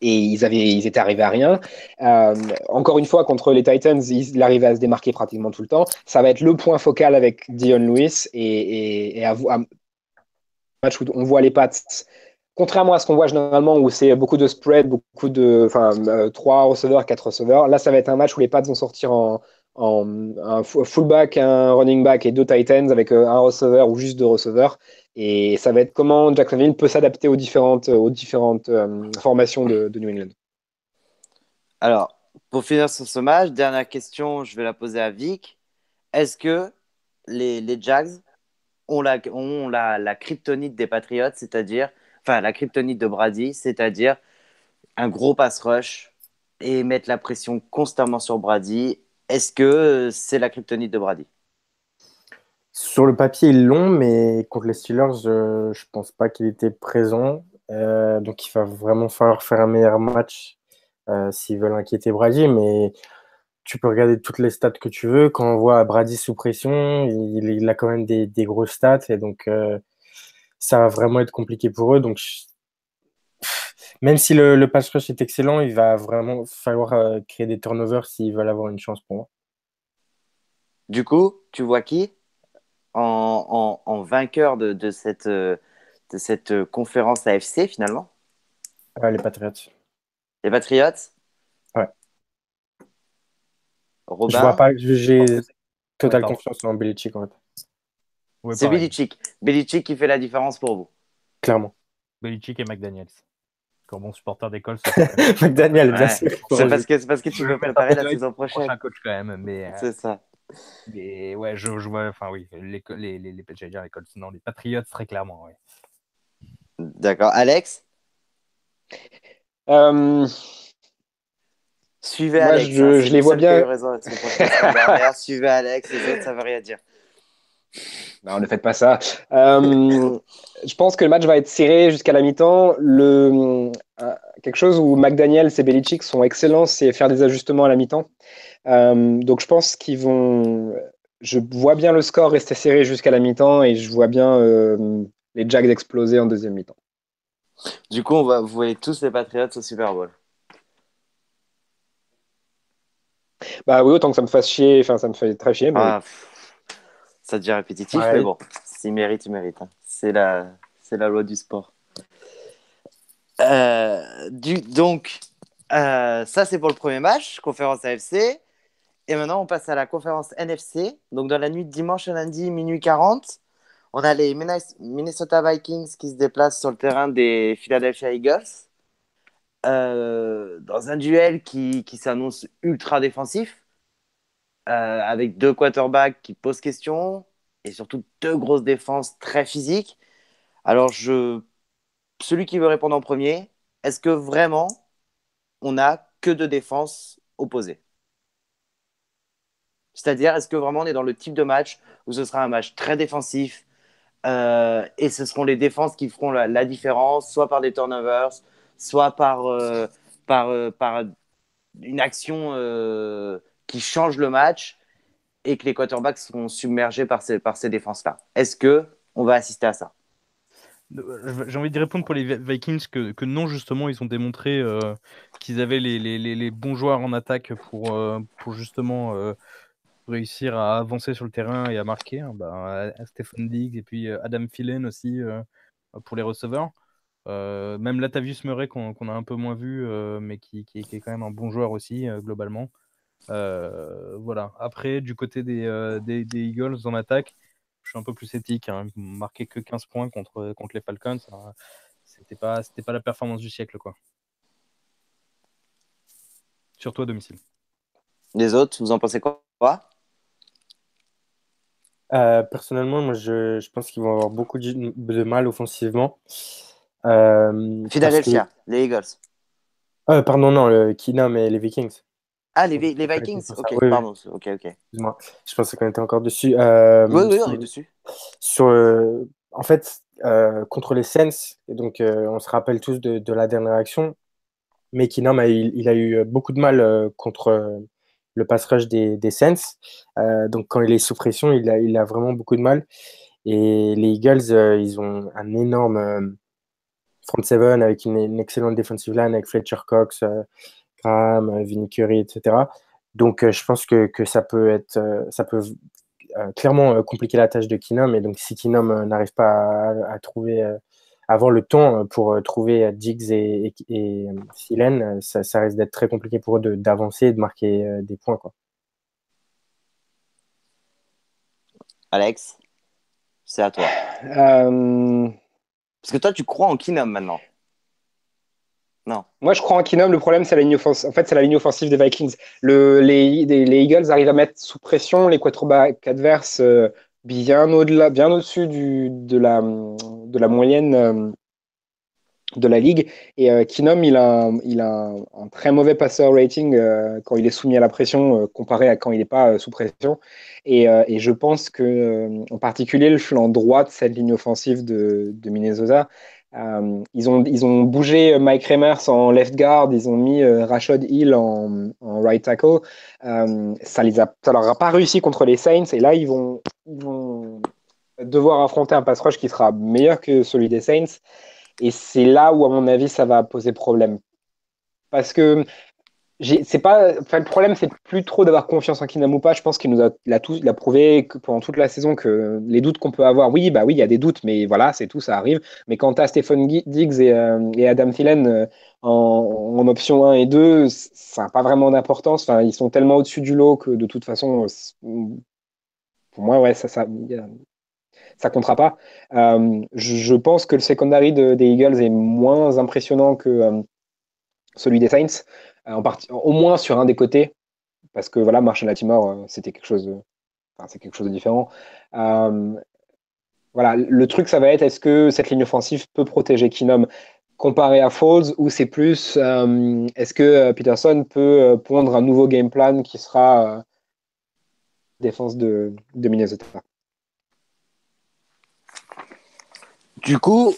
et ils, avaient, ils étaient arrivés à rien. Euh, encore une fois, contre les Titans, il arrivait à se démarquer pratiquement tout le temps. Ça va être le point focal avec Dion Lewis et, et, match où on voit les pattes. Contrairement à ce qu'on voit généralement où c'est beaucoup de spread, beaucoup de, enfin, euh, 3 receveurs, 4 receveurs. Là, ça va être un match où les pattes vont sortir en, en un fullback, un running back et deux Titans avec euh, un receveur ou juste deux receveurs. Et ça va être comment Jacksonville peut s'adapter aux différentes, aux différentes euh, formations de, New England. Alors, pour finir sur ce match, dernière question, je vais la poser à Vic. Est-ce que les, les Jags ont la, ont la, la kryptonite des Patriots, c'est-à-dire, enfin, la kryptonite de Brady, c'est-à-dire un gros pass rush et mettre la pression constamment sur Brady Est-ce que c'est la kryptonite de Brady? Sur le papier, ils l'ont, mais contre les Steelers, je ne pense pas qu'il était présent. Euh, donc, il va vraiment falloir faire un meilleur match euh, s'ils veulent inquiéter Brady. Mais tu peux regarder toutes les stats que tu veux. Quand on voit Brady sous pression, il, a quand même des, des grosses stats et donc euh, ça va vraiment être compliqué pour eux. Donc même si le, le, pass rush est excellent, il va vraiment falloir euh, créer des turnovers s'ils veulent avoir une chance pour moi. Du coup, tu vois qui en, en, en vainqueur de, de, cette, de cette conférence AFC finalement? Les Patriots. Les Patriots? Ouais. Robin Je vois pas, j'ai totale confiance en Belichick en fait. Ouais, c'est Belichick. Belichick qui fait la différence pour vous. Clairement. Belichick et McDaniels. Comme bon supporter d'école. McDaniels, bien ouais. sûr. C'est parce que, parce que tu veux préparer la saison prochaine. un coach quand même, mais. C'est ça. Mais ouais, je, je vois, enfin oui, les, les, les, les, j'allais dire les Colts, non, les Patriots, très clairement, oui. D'accord. Alex? Euh... Suivez Moi, Alex. Je, hein, je les vois bien. Raison, Suivez Alex, les autres, ça veut rien dire. Non, ne faites pas ça. Euh, je pense que le match va être serré jusqu'à la mi-temps. Le, euh, quelque chose où McDaniel et Belichick sont excellents, c'est faire des ajustements à la mi-temps. Euh, donc je pense qu'ils vont. Je vois bien le score rester serré jusqu'à la mi-temps et je vois bien les Jags exploser en deuxième mi-temps. Du coup, on va, vous voyez tous les Patriots au Super Bowl. Bah oui, autant que ça me fasse chier, enfin ça me fait très chier. Mais... Ah, ça devient répétitif, ouais. mais bon, s'il mérite, il mérite. Hein. C'est la, c'est la loi du sport. Euh, du, donc, euh, ça c'est pour le premier match, conférence AFC. Et maintenant, on passe à la conférence NFC. Donc, dans la nuit de dimanche à lundi, minuit 40, on a les Minnesota Vikings qui se déplacent sur le terrain des Philadelphia Eagles. Euh, dans un duel qui, qui s'annonce ultra défensif, avec deux quarterbacks qui posent question et surtout deux grosses défenses très physiques. Alors, je... celui qui veut répondre en premier, est-ce que vraiment on n'a que deux défenses opposées? C'est-à-dire, est-ce que vraiment on est dans le type de match où ce sera un match très défensif euh, et ce seront les défenses qui feront la, différence, soit par des turnovers, soit par, euh, par, euh, par une action euh, qui change le match et que les quarterbacks seront submergés par ces, par ces défenses-là. Est-ce que on va assister à ça? J'ai envie de répondre pour les Vikings que, que non, justement, ils ont démontré euh, qu'ils avaient les, les, les, bons joueurs en attaque pour, euh, pour justement euh, réussir à avancer sur le terrain et à marquer. Hein, bah, Stephen Diggs et puis Adam Thielen aussi pour les receveurs. Euh, même Latavius Murray qu'on qu a un peu moins vu, euh, mais qui, qui, est quand même un bon joueur aussi euh, globalement. Voilà. Après, du côté des, des, des, Eagles en attaque, je suis un peu plus éthique. Hein. Marqué que 15 points contre, contre les Falcons. Hein. C'était pas, c'était pas la performance du siècle, quoi. Surtout à domicile. Les autres, vous en pensez quoi? Euh, Personnellement, moi, je, je pense qu'ils vont avoir beaucoup de, de mal offensivement. Euh, Philadelphia, que... les Eagles. Euh, pardon, non, le Kina, mais les Vikings. Ah, les, les Vikings Ok, oui, pardon. Oui. Ok, ok. Excuse-moi, je pensais qu'on était encore dessus. Euh, oui, oui, on est dessus. Sur, euh, en fait, euh, contre les Saints, donc on se rappelle tous de, de la dernière action, mais Kinam, il, il, a eu beaucoup de mal contre le pass rush des, des Saints. donc quand il est sous pression, il a, il a vraiment beaucoup de mal. Et les Eagles, ils ont un énorme front seven avec une, une, excellente defensive line avec Fletcher Cox, euh, Graham, euh, Curry, etc. Donc, euh, je pense que, que, ça peut être, ça peut clairement compliquer la tâche de Kinum. Et donc, si Kinum n'arrive pas à, à trouver, à avoir le temps pour trouver Diggs et, et, ça, ça, risque d'être très compliqué pour eux d'avancer et de marquer des points, quoi. Alex, c'est à toi. Euh... Parce que toi, tu crois en Kinum maintenant. Moi, je crois en Kinum. Le problème, c'est la ligne offensive. En fait, c'est la ligne offensive des Vikings. Le, les, les, les, Eagles arrivent à mettre sous pression les quarterbacks adverses euh, bien au-dessus du, de, la, moyenne euh, de la ligue. Et euh, Kinum, il a, un, très mauvais passeur rating euh, quand il est soumis à la pression comparé à quand il n'est pas sous pression. Et, et, je pense que, en particulier, le flanc droit de cette ligne offensive de, de Minnesota Euh, ils, ont, ils ont bougé Mike Remers en left guard, ils ont mis Rashad Hill en, right tackle. ça, les a, leur a pas réussi contre les Saints et là, ils vont, ils vont devoir affronter un pass rush qui sera meilleur que celui des Saints. Et c'est là où, à mon avis, ça va poser problème. Parce que c'est pas, le problème, c'est plus trop d'avoir confiance en Kinam ou pas. Je pense qu'il nous a, tout, il prouvé pendant toute la saison que les doutes qu'on peut avoir, oui, bah oui, il y a des doutes, mais voilà, c'est tout, ça arrive. Mais quand tu as Stephen Diggs et, euh, et Adam Thielen euh, en, en, option 1 et 2, ça n'a pas vraiment d'importance. Ils sont tellement au-dessus du lot que de toute façon, pour moi, ouais, ça, ça, ça comptera pas. Euh, je, pense que le secondary des Eagles est moins impressionnant que celui des Saints, partie, au moins sur un des côtés, parce que voilà, Marshall Latimore, c'était quelque chose, de, différent. voilà, le truc, ça va être est-ce que cette ligne offensive peut protéger Kinom comparé à Falls, ou c'est plus est-ce que Peterson peut pondre un nouveau game plan qui sera défense de, Minnesota? Du coup,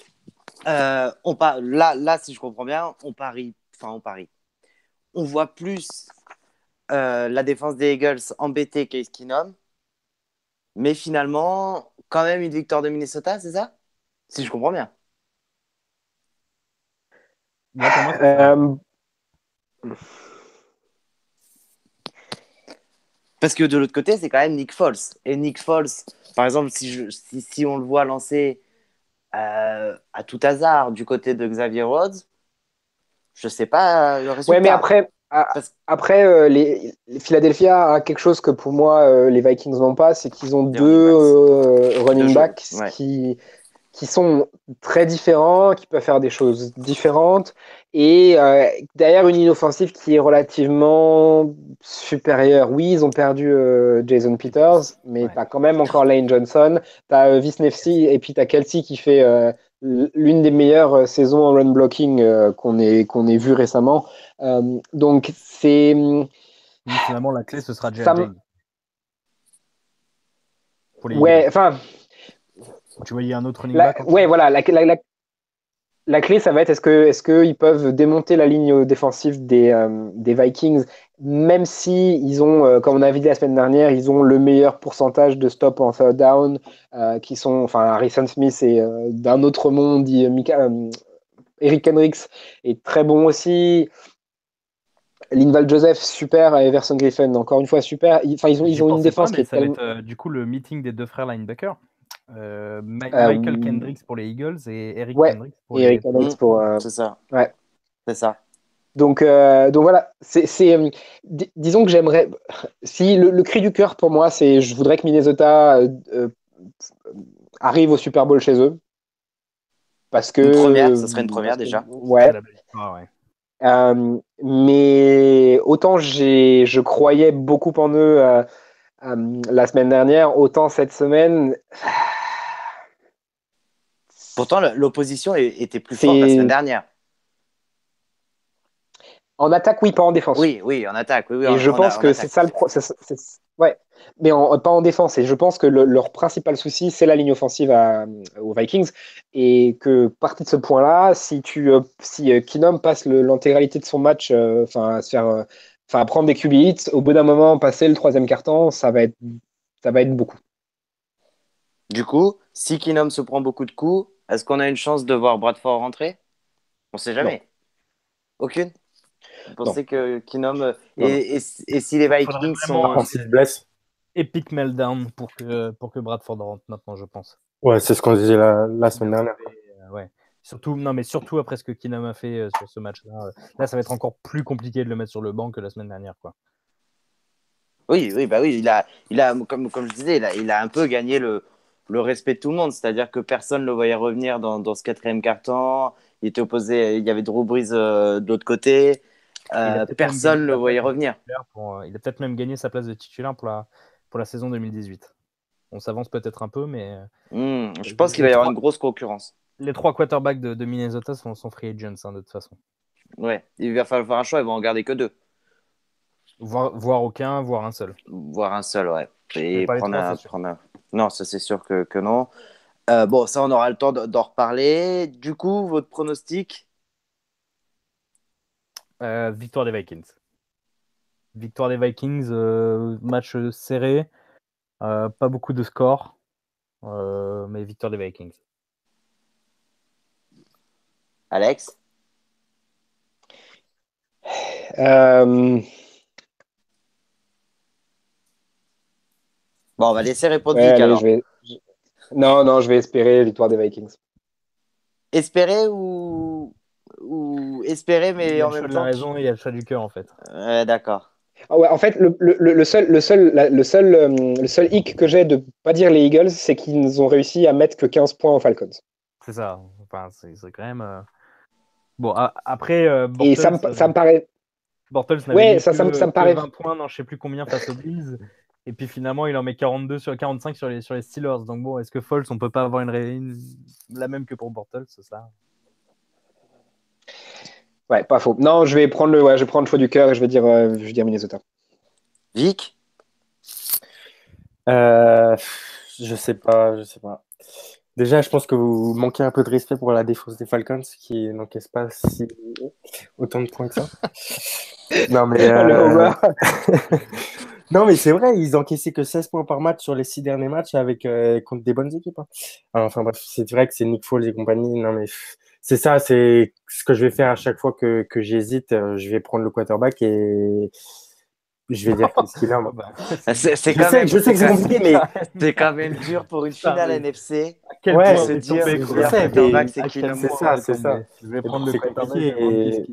euh, on là, là, si je comprends bien, on parie, enfin, on parie. On voit plus euh, la défense des Eagles embêter Case Keenum, mais finalement, quand même une victoire de Minnesota, c'est ça? Si je comprends bien. Euh, Parce que de l'autre côté, c'est quand même Nick Foles. Et Nick Foles, par exemple, si, je, si, si on le voit lancer euh, à tout hasard du côté de Xavier Rhodes, je sais pas le résultat. Ouais, mais après, après euh, les, Philadelphia a quelque chose que pour moi euh, les Vikings n'ont pas, c'est qu'ils ont deux running backs, qui, qui sont très différents, qui peuvent faire des choses différentes, et euh, derrière une inoffensive qui est relativement supérieure. Oui, ils ont perdu euh, Jason Peters, mais tu as quand même encore Lane Johnson, tu as Visnefsi, et puis tu as Kelsey qui fait euh, l'une des meilleures saisons en run blocking qu'on ait, qu'on ait vu récemment. donc c'est... Finalement, la clé, ce sera Jalen Ouais, enfin tu voyais un autre running back Ouais, voilà. La, la, la, clé, ça va être est-ce qu'ils est qu'ils peuvent démonter la ligne défensive des, euh, des Vikings, même si ils ont, euh, comme on a vu la semaine dernière, ils ont le meilleur pourcentage de stop en third down, euh, qui sont, enfin, Harrison Smith et d'un autre monde, Eric Hendricks est très bon aussi. Linval Joseph, super, et Everson Griffin, encore une fois, super. Enfin, ils ont, ils ont une défense qui est ça va être, du coup le meeting des deux frères linebackers. Euh, Michael Kendricks pour les Eagles et Eric Kendricks pour Eric les... Kendricks pour. Euh, c'est ça. Ouais. C'est ça. Donc, euh, donc voilà, c'est, disons que j'aimerais. Si le, cri du cœur pour moi, c'est je voudrais que Minnesota arrive au Super Bowl chez eux. Parce que. Une première, ça serait une première déjà. Ouais. mais autant j'ai, je croyais beaucoup en eux la semaine dernière, autant cette semaine. Pourtant, l'opposition était plus forte la semaine dernière. En attaque, oui, pas en défense. Oui, oui, en attaque. Oui, et je pense que c'est ça le pro... Ouais, mais pas en défense. Et je pense que leur principal souci, c'est la ligne offensive aux Vikings. Et que partie de ce point-là, si tu, euh, si euh, Kinom passe l'intégralité de son match, euh, enfin, à se faire, enfin, prendre des QB hits, au bout d'un moment, passer le troisième carton, ça va être, ça va être beaucoup. Du coup, si Kinom se prend beaucoup de coups, est-ce qu'on a une chance de voir Bradford rentrer? On ne sait jamais. Aucune Vous pensez que Kinom. Et, et, si les Vikings sont. blesse. Epic meltdown pour que, pour que Bradford rentre maintenant, je pense. Ouais, c'est ce qu'on disait la, la semaine dernière. Euh, ouais. Surtout, non, mais surtout après ce que Kinom a fait euh, sur ce match-là. Euh, là, ça va être encore plus compliqué de le mettre sur le banc que la semaine dernière. Quoi. Oui, oui, bah oui, il a, il a comme, comme je disais, il a, il a un peu gagné le, le respect de tout le monde. C'est-à-dire que personne ne le voyait revenir dans, dans ce quatrième carton. Il était opposé, il y avait Drew Brees euh, de l'autre côté. Euh, personne ne le voyait revenir. Il a peut-être même gagné sa place de titulaire pour la, pour la saison 2018. On s'avance peut-être un peu, mais. Hmm, je pense qu'il va y avoir une grosse concurrence. Les trois quarterbacks de, Minnesota sont, sont, free agents hein, de toute façon. Ouais, il va falloir faire un choix, ils vont en garder que deux. Voir, aucun, voir un seul. Voir un seul, ouais. Et prendre un, non, ça c'est sûr que, que non. Euh, bon, ça, on aura le temps d'en reparler. Du coup, votre pronostic? Euh, victoire des Vikings. Victoire des Vikings, euh, match serré, pas beaucoup de scores, mais victoire des Vikings. Alex? Euh, Bon, on va laisser répondre ouais, Vic allez, alors. je vais... je- Non, non, je vais espérer victoire des Vikings. Espérer ou... ou espérer, Il mais y a en même de la temps. raison il y a le choix du cœur en fait. Ouais, D'accord. Ah ouais, en fait, le, le, le- le seul, le, seul, la- le, seul, euh, le seul hic que j'ai de pas dire les Eagles, c'est qu'ils ont réussi à mettre que 15 points aux Falcons. C'est ça. Enfin, c'est c'est quand même. Euh, Bon, après, euh, Et ça me, Bortles, ça me paraît. Bortles n'avait Ouais, ça- que, ça me- ça me que paraît- 20 points dans je sais plus combien face aux Bills. Et puis finalement, il en met 42 sur 45 sur les, sur les Steelers. Donc bon, est-ce que Foles, on peut pas avoir une, une- la même que pour Bortles c'est ça Ouais, pas faux. Non, je vais prendre le, ouais, je vais prendre le choix du cœur et je vais dire, euh, je vais dire Minnesota. Vic? Euh, je sais pas, je sais pas. Déjà, je pense que vous manquez un peu de respect pour la défense des Falcons qui n'encaisse pas si autant de points que ça. Non, mais, euh, non, mais c'est vrai, ils encaissaient que 16 points par match sur les six derniers matchs avec, euh, contre des bonnes équipes. hein. Enfin, bref, c'est vrai que c'est Nick Foles et compagnie. Non, mais c'est ça, c'est ce que je vais faire à chaque fois que, que j'hésite. euh, Je vais prendre le quarterback et je vais dire qu'est-ce qu'il a. moi. Bah, C'est c'est Je quand sais, même, je sais que c'est compliqué, mais c'est quand même dur pour une finale NFC. Quel Ouais, point se dire, tombé, je sais, mais- c'est c'est ça, c'est ça. Je vais Et prendre le compliqué et.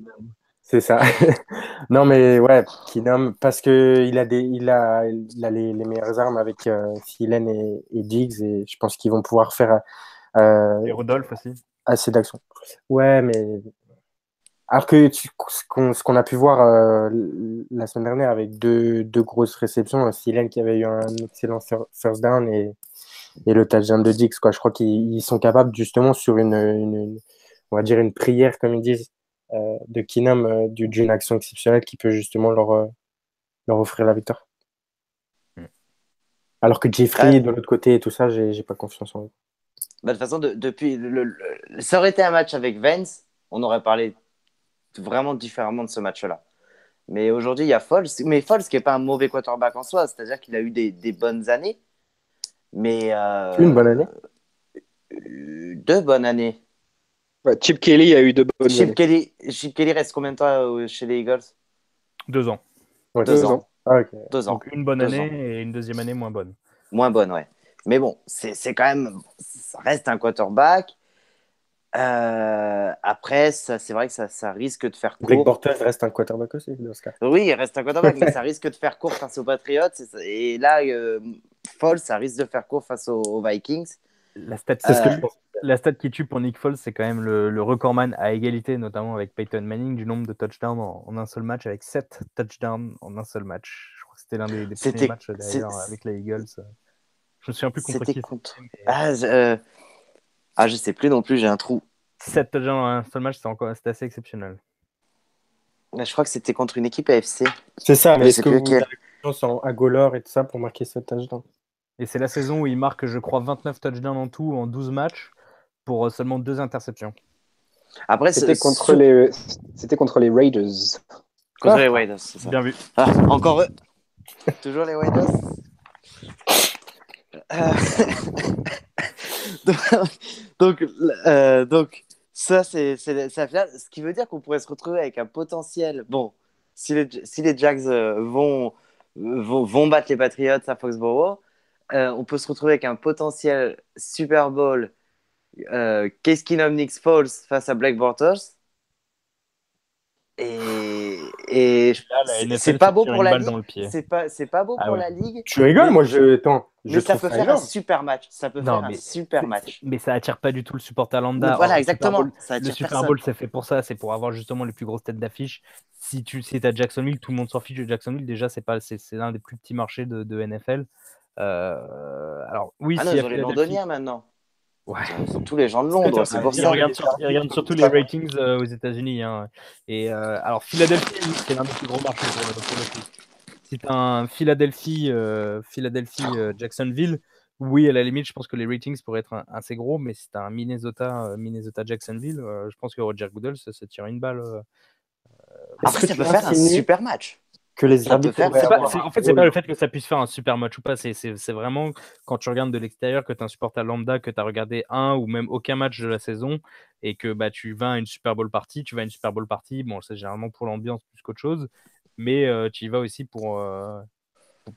C'est ça. non, mais ouais, Keenum, parce que il a des, il a, il a les, les meilleures armes avec euh, Thielen et, et Diggs et je pense qu'ils vont pouvoir faire euh, Et Rodolphe aussi. assez d'actions. Ouais, mais alors que tu- ce qu'on a pu voir euh, la semaine dernière avec deux, deux grosses réceptions, Thielen qui avait eu un excellent fir- first down et, et le touchdown de Diggs, quoi. Je crois qu'ils ils sont capables justement sur une, une- une- on va dire une prière, comme ils disent, euh, de Keenum euh, du- d'une action exceptionnelle qui peut justement leur, euh, leur offrir la victoire. Mm. Alors que Jeffrey, Ouais. de l'autre côté et tout ça, j'ai j'ai pas confiance en eux. Bah, de toute façon, de- depuis le, le- ça aurait été un match avec Vance, on aurait parlé vraiment différemment de ce match-là. Mais aujourd'hui, il y a Foles. Mais Foles, qui n'est pas un mauvais quarterback en soi, c'est-à-dire qu'il a eu des, des bonnes années. Mais. euh, Une bonne année. euh, Deux bonnes années. Ouais, Chip Kelly a eu de bonnes Chip années. Kelly, Chip Kelly reste combien de temps euh, chez les Eagles? Deux ans. Ouais, Deux. Ah. Deux ans. Donc une bonne Deux année ans. et une deuxième année moins bonne. Moins bonne, ouais. Mais bon, c'est c'est quand même. Ça reste un quarterback. Euh, après, ça, c'est vrai que ça, ça risque de faire Blake court. Bortles reste un quarterback aussi dans ce cas. Oui, il reste un quarterback, mais ça risque de faire court face aux Patriots. Et, là, euh, Foles, ça risque de faire court face aux, aux Vikings. La stat, C'est ce que euh, je pense. la stat qui tue pour Nick Foles, c'est quand même le, le recordman à égalité, notamment avec Peyton Manning, du nombre de touchdowns en, en un seul match, avec 7 touchdowns en un seul match. Je crois que c'était l'un des, des premiers matchs d'ailleurs avec les Eagles. Je me souviens plus contre C'était qui. contre. mais Ah, euh, ah, je sais plus non plus, j'ai un trou. 7 touchdowns en un seul match, c'était encore assez exceptionnel. Mais Je crois que c'était contre une équipe AFC. C'est ça, mais est-ce que vous lequel. avez confiance en Agolor et tout ça pour marquer ce touchdown? Et c'est la saison où il marque, je crois, 29 touchdowns en tout en 12 matchs pour euh, seulement deux interceptions. Après, C'était c'est- contre les, c'était contre les Raiders. contre les Raiders, c'est ça. Bien vu. Ah, encore eux. Toujours les Raiders. Euh, donc, euh, donc, ça, c'est la finale. Ce qui veut dire qu'on pourrait se retrouver avec un potentiel. Bon, si les, si les Jags euh, vont, vont, vont battre les Patriots à Foxborough, euh, on peut se retrouver avec un potentiel Super Bowl euh, Case Keenum Foles face à Black Bortles? Et, c'est- NFL c'est pas beau pour une la balle ligue. dans le pied. C'est pas, c'est pas beau Ah pour ouais. la ligue. Tu rigoles, moi je. Attends, je Mais ça peut faire un énorme. super match. Ça peut Non, faire mais un super match. Mais ça attire pas du tout le supporter lambda. Mais voilà, Or, le Super exactement. Bowl- Ça Le Super. Bowl, c'est fait pour ça, c'est pour avoir justement les plus grosses têtes d'affiche. Si tu si à Jacksonville, tout le monde s'en fiche de Jacksonville. Déjà, c'est pas c'est c'est l'un des plus petits marchés de, de NFL. Euh, alors oui, Ah non, ils a ont les Philadelphie- Londoniens maintenant. Ouais. Tous les gens de Londres, c'est pour Ils ça. regardent, sur- ils regardent surtout les ratings euh, aux États-Unis. hein. Et euh, alors Philadelphie, c'est l'un des plus gros marchés pour le, pour le coup. Si t'as un Philadelphie, euh, Philadelphie, euh, Jacksonville, oui, à la limite, je pense que les ratings pourraient être assez gros, mais si tu un Minnesota, Minnesota Jacksonville, je pense que Roger Goodell se, se tire une balle. Après, ça peut faire un super match que les arbitres. en fait, c'est pas le fait que ça puisse faire un super match ou pas. C'est vraiment quand tu regardes de l'extérieur, que tu es un supporter lambda, que tu as regardé un ou même aucun match de la saison et que bah, tu vas à une Super Bowl partie. Tu vas à une Super Bowl partie. Bon, c'est généralement pour l'ambiance plus qu'autre chose. Mais euh, tu y vas aussi pour, euh,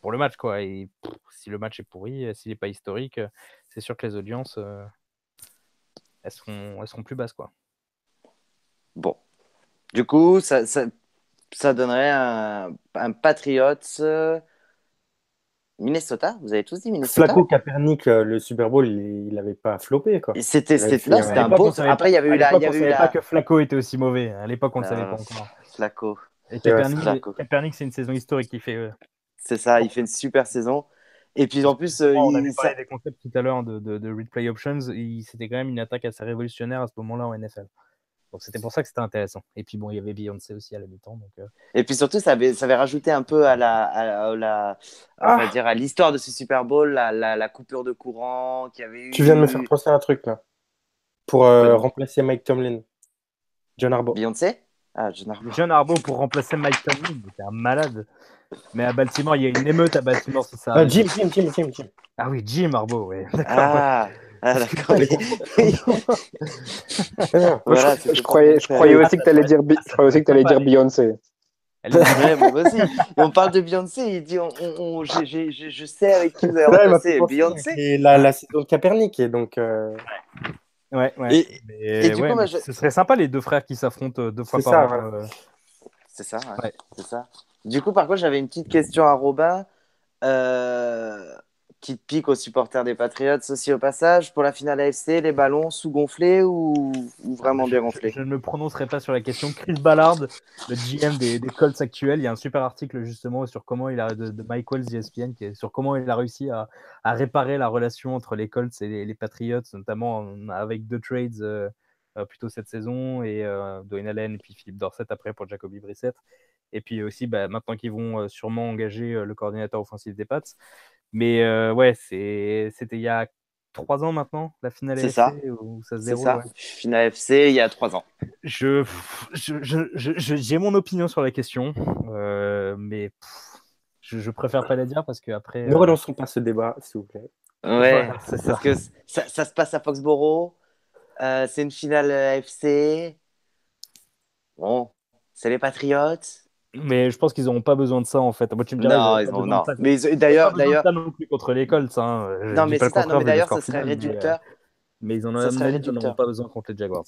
pour le match. quoi. Et si le match est pourri, s'il n'est pas historique, c'est sûr que les audiences, euh, elles, seront, elles seront plus basses. quoi. Bon. Du coup, ça, ça, ça donnerait un, un Patriots euh, Minnesota. Vous avez tous dit Minnesota? Flacco Kaepernick, euh, le Super Bowl, il n'avait pas floppé quoi. C'était un beau. Après, il y avait eu la. Il y avait eu la... pas que Flacco était aussi mauvais. À l'époque, on ne savait pas encore. Flacco. Et Kaepernick, c'est une saison historique qu'il fait. C'est ça, il fait une super saison. Et puis en plus, on avait parlé des concepts tout à l'heure de, de, de replay options. C'était quand même une attaque assez révolutionnaire à ce moment-là en NFL. Donc c'était pour ça que c'était intéressant. Et puis bon, il y avait Beyoncé aussi à la mi-temps. Donc, euh. Et puis surtout, ça avait, ça avait rajouté un peu à la, à, la, ah. dire à l'histoire de ce Super Bowl, la, la, coupure de courant qui avait eu. Tu viens de me faire penser à un truc là, pour euh, remplacer Mike Tomlin. John Harbaugh. Beyoncé? Ah, John Harbaugh. John Harbaugh pour remplacer Mike Tomlin, c'est un malade. Mais à Baltimore, il y a une émeute à Baltimore, c'est ça. Ah, Jim, Jim, Jim, Jim, Jim. Ah oui, Jim Harbaugh, oui. Ah. Ah, d'accord. je, croyais, je croyais aussi que tu allais dire, je croyais aussi que allais dire Beyoncé. Ouais, moi aussi. on parle de Beyoncé, il dit on, on, je sais avec qui vous avez remplacé Beyoncé. Et la, la saison de Capernic, et donc. Euh... Ouais, ouais. Et, et du coup, je... ce serait sympa les deux frères qui s'affrontent euh, deux fois par an. Euh. C'est ça, ouais. c'est ça. Du coup, par contre, j'avais une petite question à Robin. Euh, petite pique aux supporters des Patriots aussi au passage. Pour la finale AFC, les ballons sous-gonflés ou, vraiment bien gonflés je, ne me prononcerai pas sur la question. Chris Ballard, le GM des, Colts actuels, il y a un super article justement sur comment il a de, de Mike Wells ESPN qui est sur comment il a réussi à, réparer la relation entre les Colts et les, Patriots, notamment avec deux trades euh, euh, plutôt cette saison et euh, Dwayne Allen et puis Philippe Dorset après pour Jacoby Brissett. Et puis aussi, bah, maintenant qu'ils vont sûrement engager le coordinateur offensif des Pats. Mais euh, ouais, c'était il y a trois ans maintenant, la finale FC ça. où ça se déroule. Ça. Finale FC il y a trois ans. Je, j'ai je, je, mon opinion sur la question, euh, mais je, je, préfère pas la dire parce que après. Ne euh, relançons pas ce débat, s'il vous plaît. Ouais, parce que ça, ça, se passe à Foxborough. c'est une finale FC. Bon, c'est les Patriots. Mais je pense qu'ils n'auront pas besoin de ça en fait. Moi, tu me dirais, non, ils ont, non. Mais d'ailleurs, d'ailleurs, non plus contre l'école, ça. Hein. Non, mais c'est ça. Non, mais d'ailleurs, ça serait réducteur. Mais, ils en n'auront pas besoin contre les Jaguars.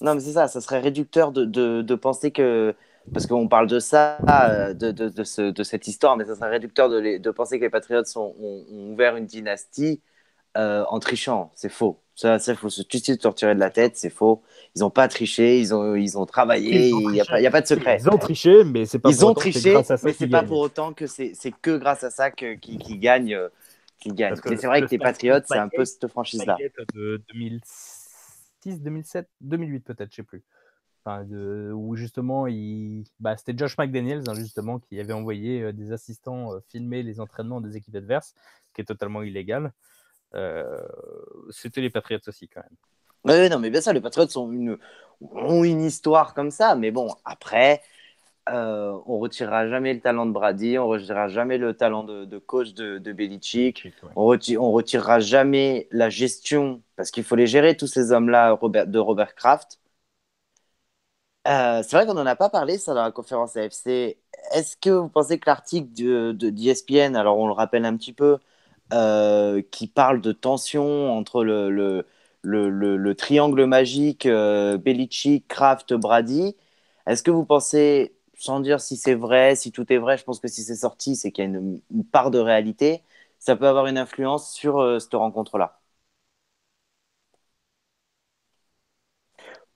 Non, mais c'est ça. Ça serait réducteur de, de, de penser que parce qu'on parle de ça, euh, de, de, de, ce, de, cette histoire, mais ça serait réducteur de, de penser que les Patriots ont, ont, ouvert une dynastie euh, en trichant. C'est faux. Ça, il faut se tuer de se retirer de la tête, c'est faux. Ils n'ont pas triché, ils ont, ils ont travaillé, il n'y a, a, pas de secret. Ils ont triché, mais c'est pas ils ont triché, mais c'est pas pour autant que c'est que grâce à ça qu'ils qui gagnent. Qui gagnent. Mais c'est vrai que les Patriotes, c'est un peu cette franchise-là. De 2006, 2007, 2008 peut-être, je sais plus. Enfin, de, où justement, il... bah, c'était Josh McDaniels hein, justement qui avait envoyé euh, des assistants euh, filmer les entraînements des équipes adverses, qui est totalement illégal. Euh, c'était les Patriots aussi quand même. Oui, non, mais bien ça, les Patriots ont une, ont une histoire comme ça, mais bon, après, euh, on retirera jamais le talent de Brady, on retirera jamais le talent de, coach de, de Belichick, on, retirera jamais la gestion, parce qu'il faut les gérer, tous ces hommes-là de Robert Kraft. Euh, c'est vrai qu'on n'en a pas parlé, ça, dans la conférence AFC. Est-ce que vous pensez que l'article d'ESPN, de, alors on le rappelle un petit peu, euh, qui parle de tension entre le, le, le, le triangle magique euh, Belichick, Kraft, Brady. Est-ce que vous pensez, sans dire si c'est vrai, si tout est vrai, je pense que si c'est sorti, c'est qu'il y a une, part de réalité, ça peut avoir une influence sur euh, cette rencontre-là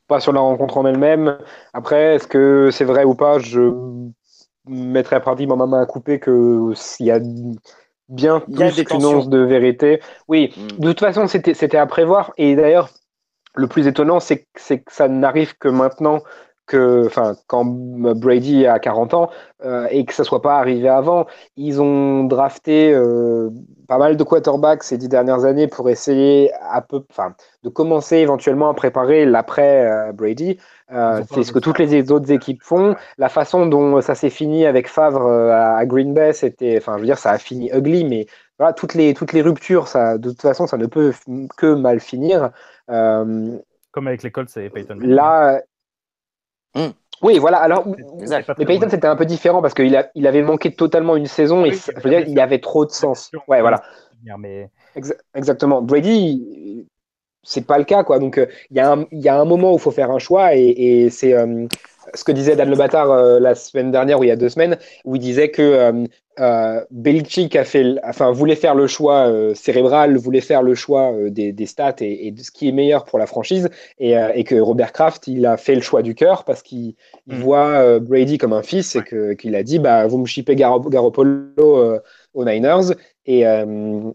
Pas sur la rencontre en elle-même. Après, est-ce que c'est vrai ou pas? Je mettrais à partir ma main à couper qu'il y a bien plus qu'une once de vérité. Oui, mm. de toute façon, c'était à prévoir. Et d'ailleurs, le plus étonnant, c'est que ça n'arrive que maintenant que, enfin, quand Brady a 40 ans et que ça soit pas arrivé avant. Ils ont drafté pas mal de quarterbacks ces dix dernières années pour essayer à peu, enfin, de commencer éventuellement à préparer l'après Brady. C'est ce que toutes les autres équipes font. La façon dont ça s'est fini avec Favre à Green Bay, c'était, enfin, je veux dire, ça a fini ugly, mais voilà, toutes les, toutes les ruptures, ça, de toute façon, ça ne peut que mal finir. Euh, Comme avec l'école, c'est Peyton. Là. Hmm. Oui, voilà. Alors, mais Peyton, c'était un peu différent parce qu'il il avait manqué totalement une saison et je veux dire, il avait trop de sens. Ouais, voilà. Mais... exactement. Brady, c'est pas le cas, quoi. Donc, euh, il y, y, a un moment où il faut faire un choix et, et c'est. Euh, ce que disait Dan Le Batard la semaine dernière ou il y a deux semaines, où il disait que euh, Belichick a fait, enfin, voulait faire le choix euh, cérébral, voulait faire le choix euh, des, stats et, de ce qui est meilleur pour la franchise, et, que Robert Kraft, il a fait le choix du cœur parce qu'il mm. voit Brady comme un fils et qu'il a dit, bah, vous me chipez Garoppolo aux Niners, et,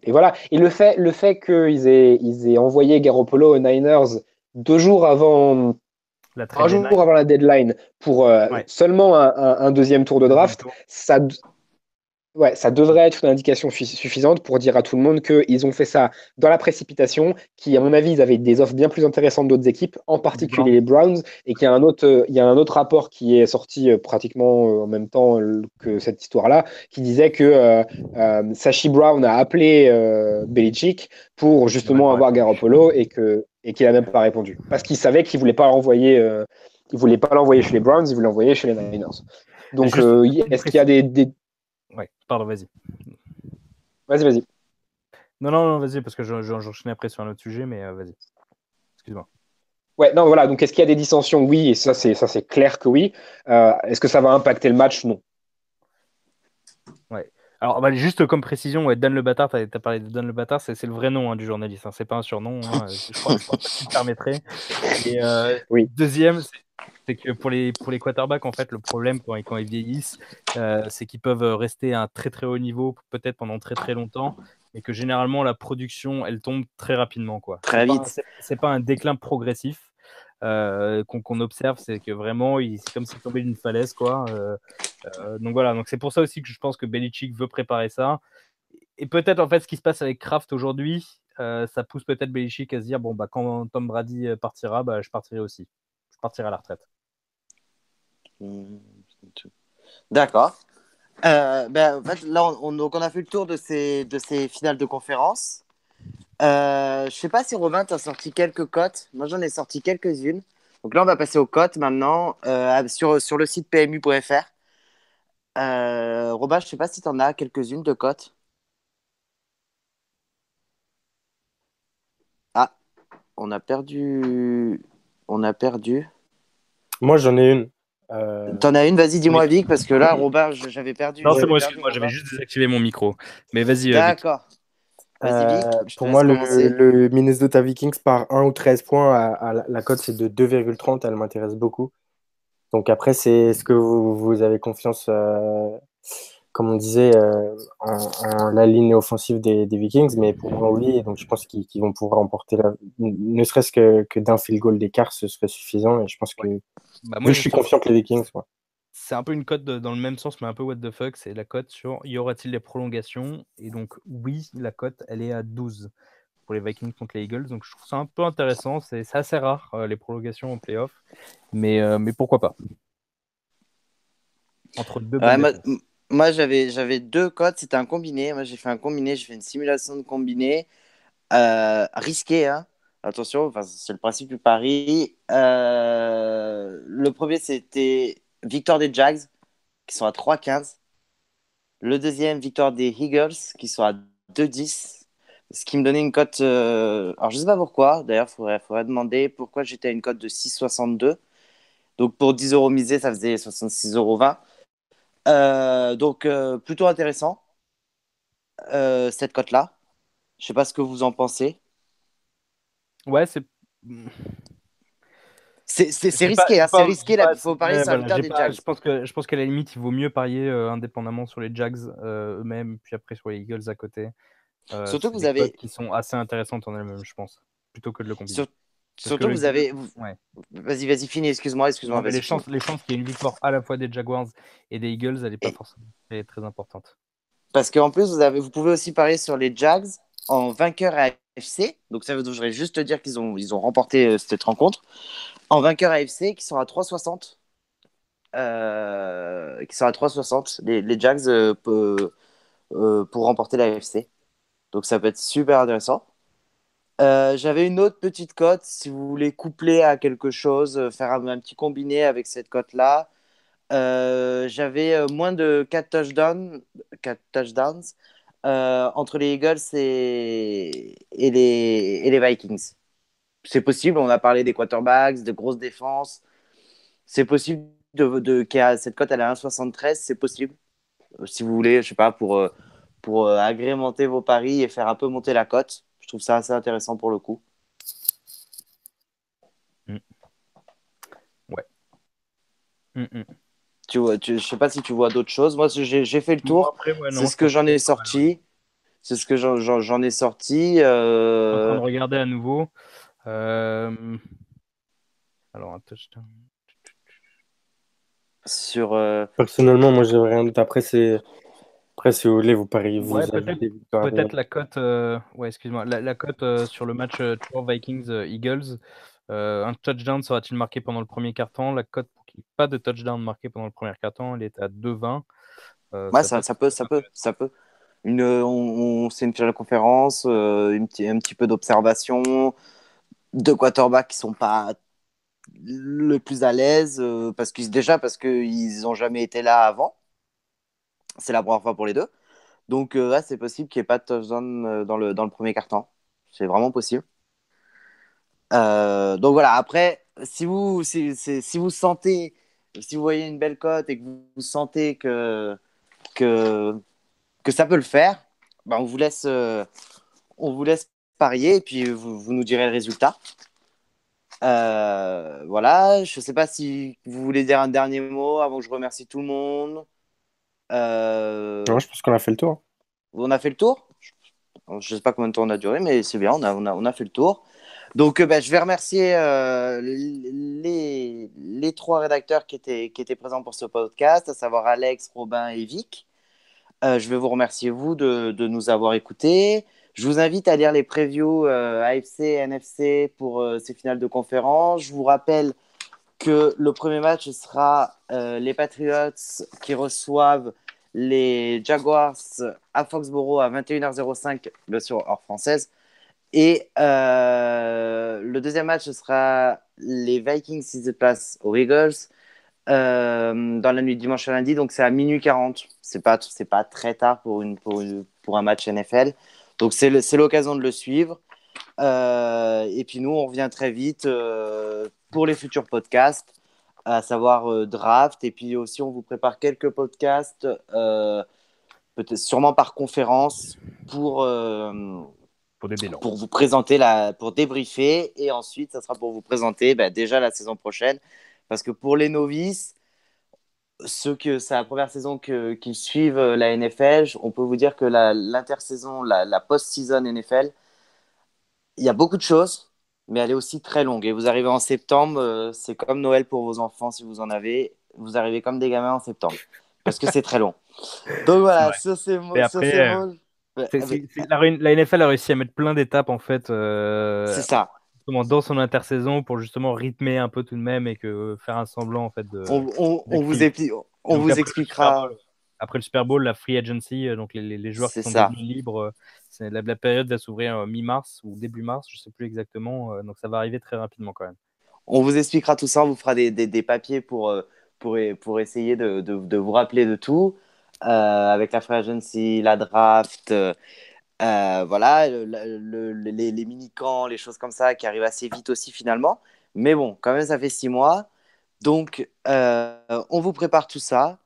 voilà. Et le fait, le fait qu'ils aient, ils aient envoyé Garoppolo aux Niners deux jours avant un jour avant la deadline pour seulement un, deuxième tour de draft, ça, Ouais, ça devrait être une indication suffisante pour dire à tout le monde qu'ils ont fait ça dans la précipitation, qui, à mon avis, ils avaient des offres bien plus intéressantes d'autres équipes, en particulier les Browns, et qu'il y a un autre, euh, il y a un autre rapport qui est sorti euh, pratiquement euh, en même temps que cette histoire-là, qui disait que Sashi Brown a appelé Belichick pour justement avoir Garoppolo et que et qu'il a même pas répondu, parce qu'il savait qu'il voulait pas l'envoyer, il voulait pas l'envoyer chez les Browns, il voulait l'envoyer chez les Niners. Donc, est-ce qu'il y a des, des Ouais, pardon, vas-y. Vas-y, vas-y. Non, non, non, vas-y, parce que j'enchaîne après sur un autre sujet, mais euh, vas-y. Excuse-moi. Ouais, non, voilà. Donc, est-ce qu'il y a des dissensions? Oui, et ça, c'est ça, c'est clair que oui. Euh, est-ce que ça va impacter le match? Non. Ouais. Alors, bah, juste comme précision, ouais, Dan le Bâtard, tu as, parlé de Dan le Bâtard, c'est le vrai nom hein, du journaliste, hein, c'est pas un surnom. Hein, je, crois, que tu permettrais. Et euh, oui. deuxième, c'est que pour les, pour les quarterbacks, en fait, le problème quand, quand ils vieillissent, euh, c'est qu'ils peuvent rester à un très très haut niveau, peut-être pendant très très longtemps, et que généralement la production, elle tombe très rapidement. Quoi. Très vite. C'est pas un déclin progressif. Euh, qu'on observe, c'est que vraiment, c'est comme s'il tombait d'une falaise, quoi. Euh, donc voilà, donc c'est pour ça aussi que je pense que Belichick veut préparer ça. Et peut-être en fait, ce qui se passe avec Kraft aujourd'hui, ça pousse peut-être Belichick à se dire bon bah quand Tom Brady partira, bah, je partirai aussi, je partirai à la retraite. D'accord. Euh, ben, en fait, là, on, donc on a fait le tour de ces, de ces finales de conférence. Euh, je sais pas si Robin, tu as sorti quelques cotes. Moi, j'en ai sorti quelques-unes. Donc là, on va passer aux cotes maintenant euh, sur, sur le site PMU.fr. Euh, Robin, je sais pas si tu en as quelques-unes de cotes. Ah, on a perdu. On a perdu. Moi, j'en ai une. Euh... T'en as une, vas-y, dis-moi, Vic, parce que là, Robert, j'avais perdu. Non, c'est moi, excuse-moi, j'avais juste désactivé mon micro. Mais vas-y. D'accord. Euh, pour moi, le, le, Minnesota Vikings par 1 ou 13 points, à, la cote c'est de 2,30, elle m'intéresse beaucoup. Donc après, c'est est-ce que vous, vous, avez confiance euh, comme on disait, euh, en, la ligne offensive des, Vikings, mais pour moi, oui. Donc, je pense qu'ils vont pouvoir remporter, ne serait-ce que, que d'un field goal d'écart, ce serait suffisant. Et je pense que bah, moi, je suis confiant que les Vikings. C'est un peu une cote dans le même sens, mais un peu what the fuck. C'est la cote sur y aura-t-il des prolongations? Et donc, oui, la cote, elle est à 12 pour les Vikings contre les Eagles. Donc, je trouve ça un peu intéressant. C'est assez rare, euh, les prolongations en playoff. Mais, euh, mais pourquoi pas Entre deux moi, j'avais, j'avais deux codes, c'était un combiné. Moi, j'ai fait un combiné, j'ai fait une simulation de combiné. Euh, risqué, hein. Attention, c'est le principe du pari. Euh, le premier, c'était victoire des Jags, qui sont à 3,15. Le deuxième, victoire des Eagles, qui sont à 2,10. Ce qui me donnait une cote. Euh, alors, je ne sais pas pourquoi. D'ailleurs, il faudrait, faudrait, demander pourquoi j'étais à une cote de 6,62. Donc, pour 10 euros misés, ça faisait 66,20 euros. Euh, donc, euh, plutôt intéressant, euh, cette cote-là. Je sais pas ce que vous en pensez. Ouais, c'est. C'est risqué, hein, c'est risqué là. Faut parier sur des Jags. Je pense que je pense qu'à la limite, il vaut mieux parier indépendamment sur les Jags eux-mêmes, puis après sur les Eagles à côté. Surtout que vous avez qui sont assez intéressantes en elles-mêmes, je pense, plutôt que de le combiner. Surtout, vous avez. Vas-y, vas-y, finis, excuse-moi. excuse-moi. les, chances, les chances qu'il y ait une victoire à la fois des Jaguars et des Eagles, elle n'est pas forcément très importante. Parce qu'en plus, vous, avez, vous pouvez aussi parier sur les Jags en vainqueur AFC. Donc, ça voudrait juste dire qu'ils ont, ils ont remporté euh, cette rencontre. En vainqueur AFC, qui sont à 3,60. Euh, qui sont à 3,60. Les, les Jags euh, pour remporter l'AFC. Donc, ça peut être super intéressant. J'avais une autre petite cote, si vous voulez coupler à quelque chose, faire un, petit combiné avec cette cote-là. J'avais moins de 4 touchdowns, 4 touchdowns euh, entre les Eagles et, les, Vikings. C'est possible, on a parlé des quarterbacks, de grosses défenses. C'est possible de, cette cote elle est à 1,73, c'est possible. Euh, si vous voulez, je sais pas, euh, pour agrémenter vos paris et faire un peu monter la cote. Je trouve ça assez intéressant pour le coup. Mm. Ouais. Mm, mm. Tu vois, tu, je sais pas si tu vois d'autres choses. Moi, j'ai fait le tour. c'est ce que j'en ai sorti. C'est ce que j'en ai sorti. Euh... En train de regarder à nouveau. Euh... Alors, un touchdown. Sur. Euh... Personnellement, moi, j'ai rien d'autre. Après, c'est. Après, si vous voulez, vous pariez. Vous ouais, peut-être la cote. Euh... Ouais, excuse-moi. La, la cote euh, sur le match euh, Vikings-Eagles. Euh, un touchdown sera-t-il marqué pendant le premier quart-temps? La cote pas de touchdown marqué pendant le premier quart-temps. Elle est à 2-20. Euh, ça, peut, ça peut, ça peut. Une, on, c'est une finale de conférence, euh, un petit peu d'observation, de quarterbacks qui sont pas le plus à l'aise, euh, parce qu'ils déjà parce qu'ils n'ont jamais été là avant. C'est la première fois pour les deux. Donc là, c'est possible qu'il n'y ait pas de touchdown dans le, dans le premier quart-temps. C'est vraiment possible. donc voilà, après, si vous, si, si, vous sentez, si vous voyez une belle cote et que vous sentez que, que, que ça peut le faire, ben on, vous laisse, euh, on vous laisse parier et puis vous, vous nous direz le résultat. Euh, voilà, je ne sais pas si vous voulez dire un dernier mot avant que je remercie tout le monde. Euh... Non, je pense qu'on a fait le tour. On a fait le tour Je ne sais pas combien de temps on a duré, mais c'est bien, on a, on, a, on a fait le tour. Donc, euh, ben, je vais remercier euh, les, les, trois rédacteurs qui étaient, qui étaient présents pour ce podcast, à savoir Alex, Robin et Vic. Je vais vous remercier, vous, de, de, nous avoir écoutés. Je vous invite à lire les previews AFC et NFC pour ces finales de conférence. Je vous rappelle que le premier match sera les Patriots qui reçoivent les Jaguars à Foxborough à 21h05, bien sûr hors française. Et euh, le deuxième match, sera les Vikings qui se placent aux Eagles euh, dans la nuit dimanche à lundi. Donc, c'est à minuit 40. C'est pas, pas très tard pour, une, pour, pour un match NFL. Donc, c'est l'occasion de le suivre. Euh, et puis, nous, on revient très vite pour les futurs podcasts, à savoir draft. Et puis aussi, on vous prépare quelques podcasts, peut-être sûrement par conférence, pour pour vous présenter, la, pour débriefer. Et ensuite, ça sera pour vous présenter bah, déjà la saison prochaine. Parce que pour les novices, ceux que c'est la première saison que, qui suivent euh, la NFL, on peut vous dire que l'intersaison, la, la, post-season NFL, il y a beaucoup de choses, mais elle est aussi très longue. Et vous arrivez en septembre, euh, c'est comme Noël pour vos enfants si vous en avez. Vous arrivez comme des gamins en septembre parce que c'est très long. Donc voilà, ça c'est la, NFL a réussi à mettre plein d'étapes en fait. Euh, c'est ça. Dans son intersaison pour justement rythmer un peu tout de même et que faire un semblant en fait de. On, vous, on vous expliquera. après le Super Bowl, la free agency, euh, donc les, les joueurs qui sont libres, euh, la, la, période va s'ouvrir mi-mars ou début mars, je sais plus exactement. donc ça va arriver très rapidement quand même. On vous expliquera tout ça, on vous fera des, des, des papiers pour, pour, pour essayer de, de, de, vous rappeler de tout. Euh, avec la free agency, la draft, euh, euh, voilà, les, les mini-camps, les choses comme ça qui arrivent assez vite aussi finalement. Mais bon, quand même, ça fait six mois. Donc, on vous prépare tout ça.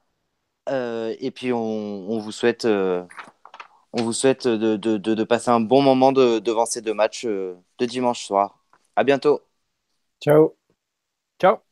Et puis, on, vous souhaite, on vous souhaite de, de, de, passer un bon moment devant ces deux matchs de dimanche soir. À bientôt. Ciao. Ciao.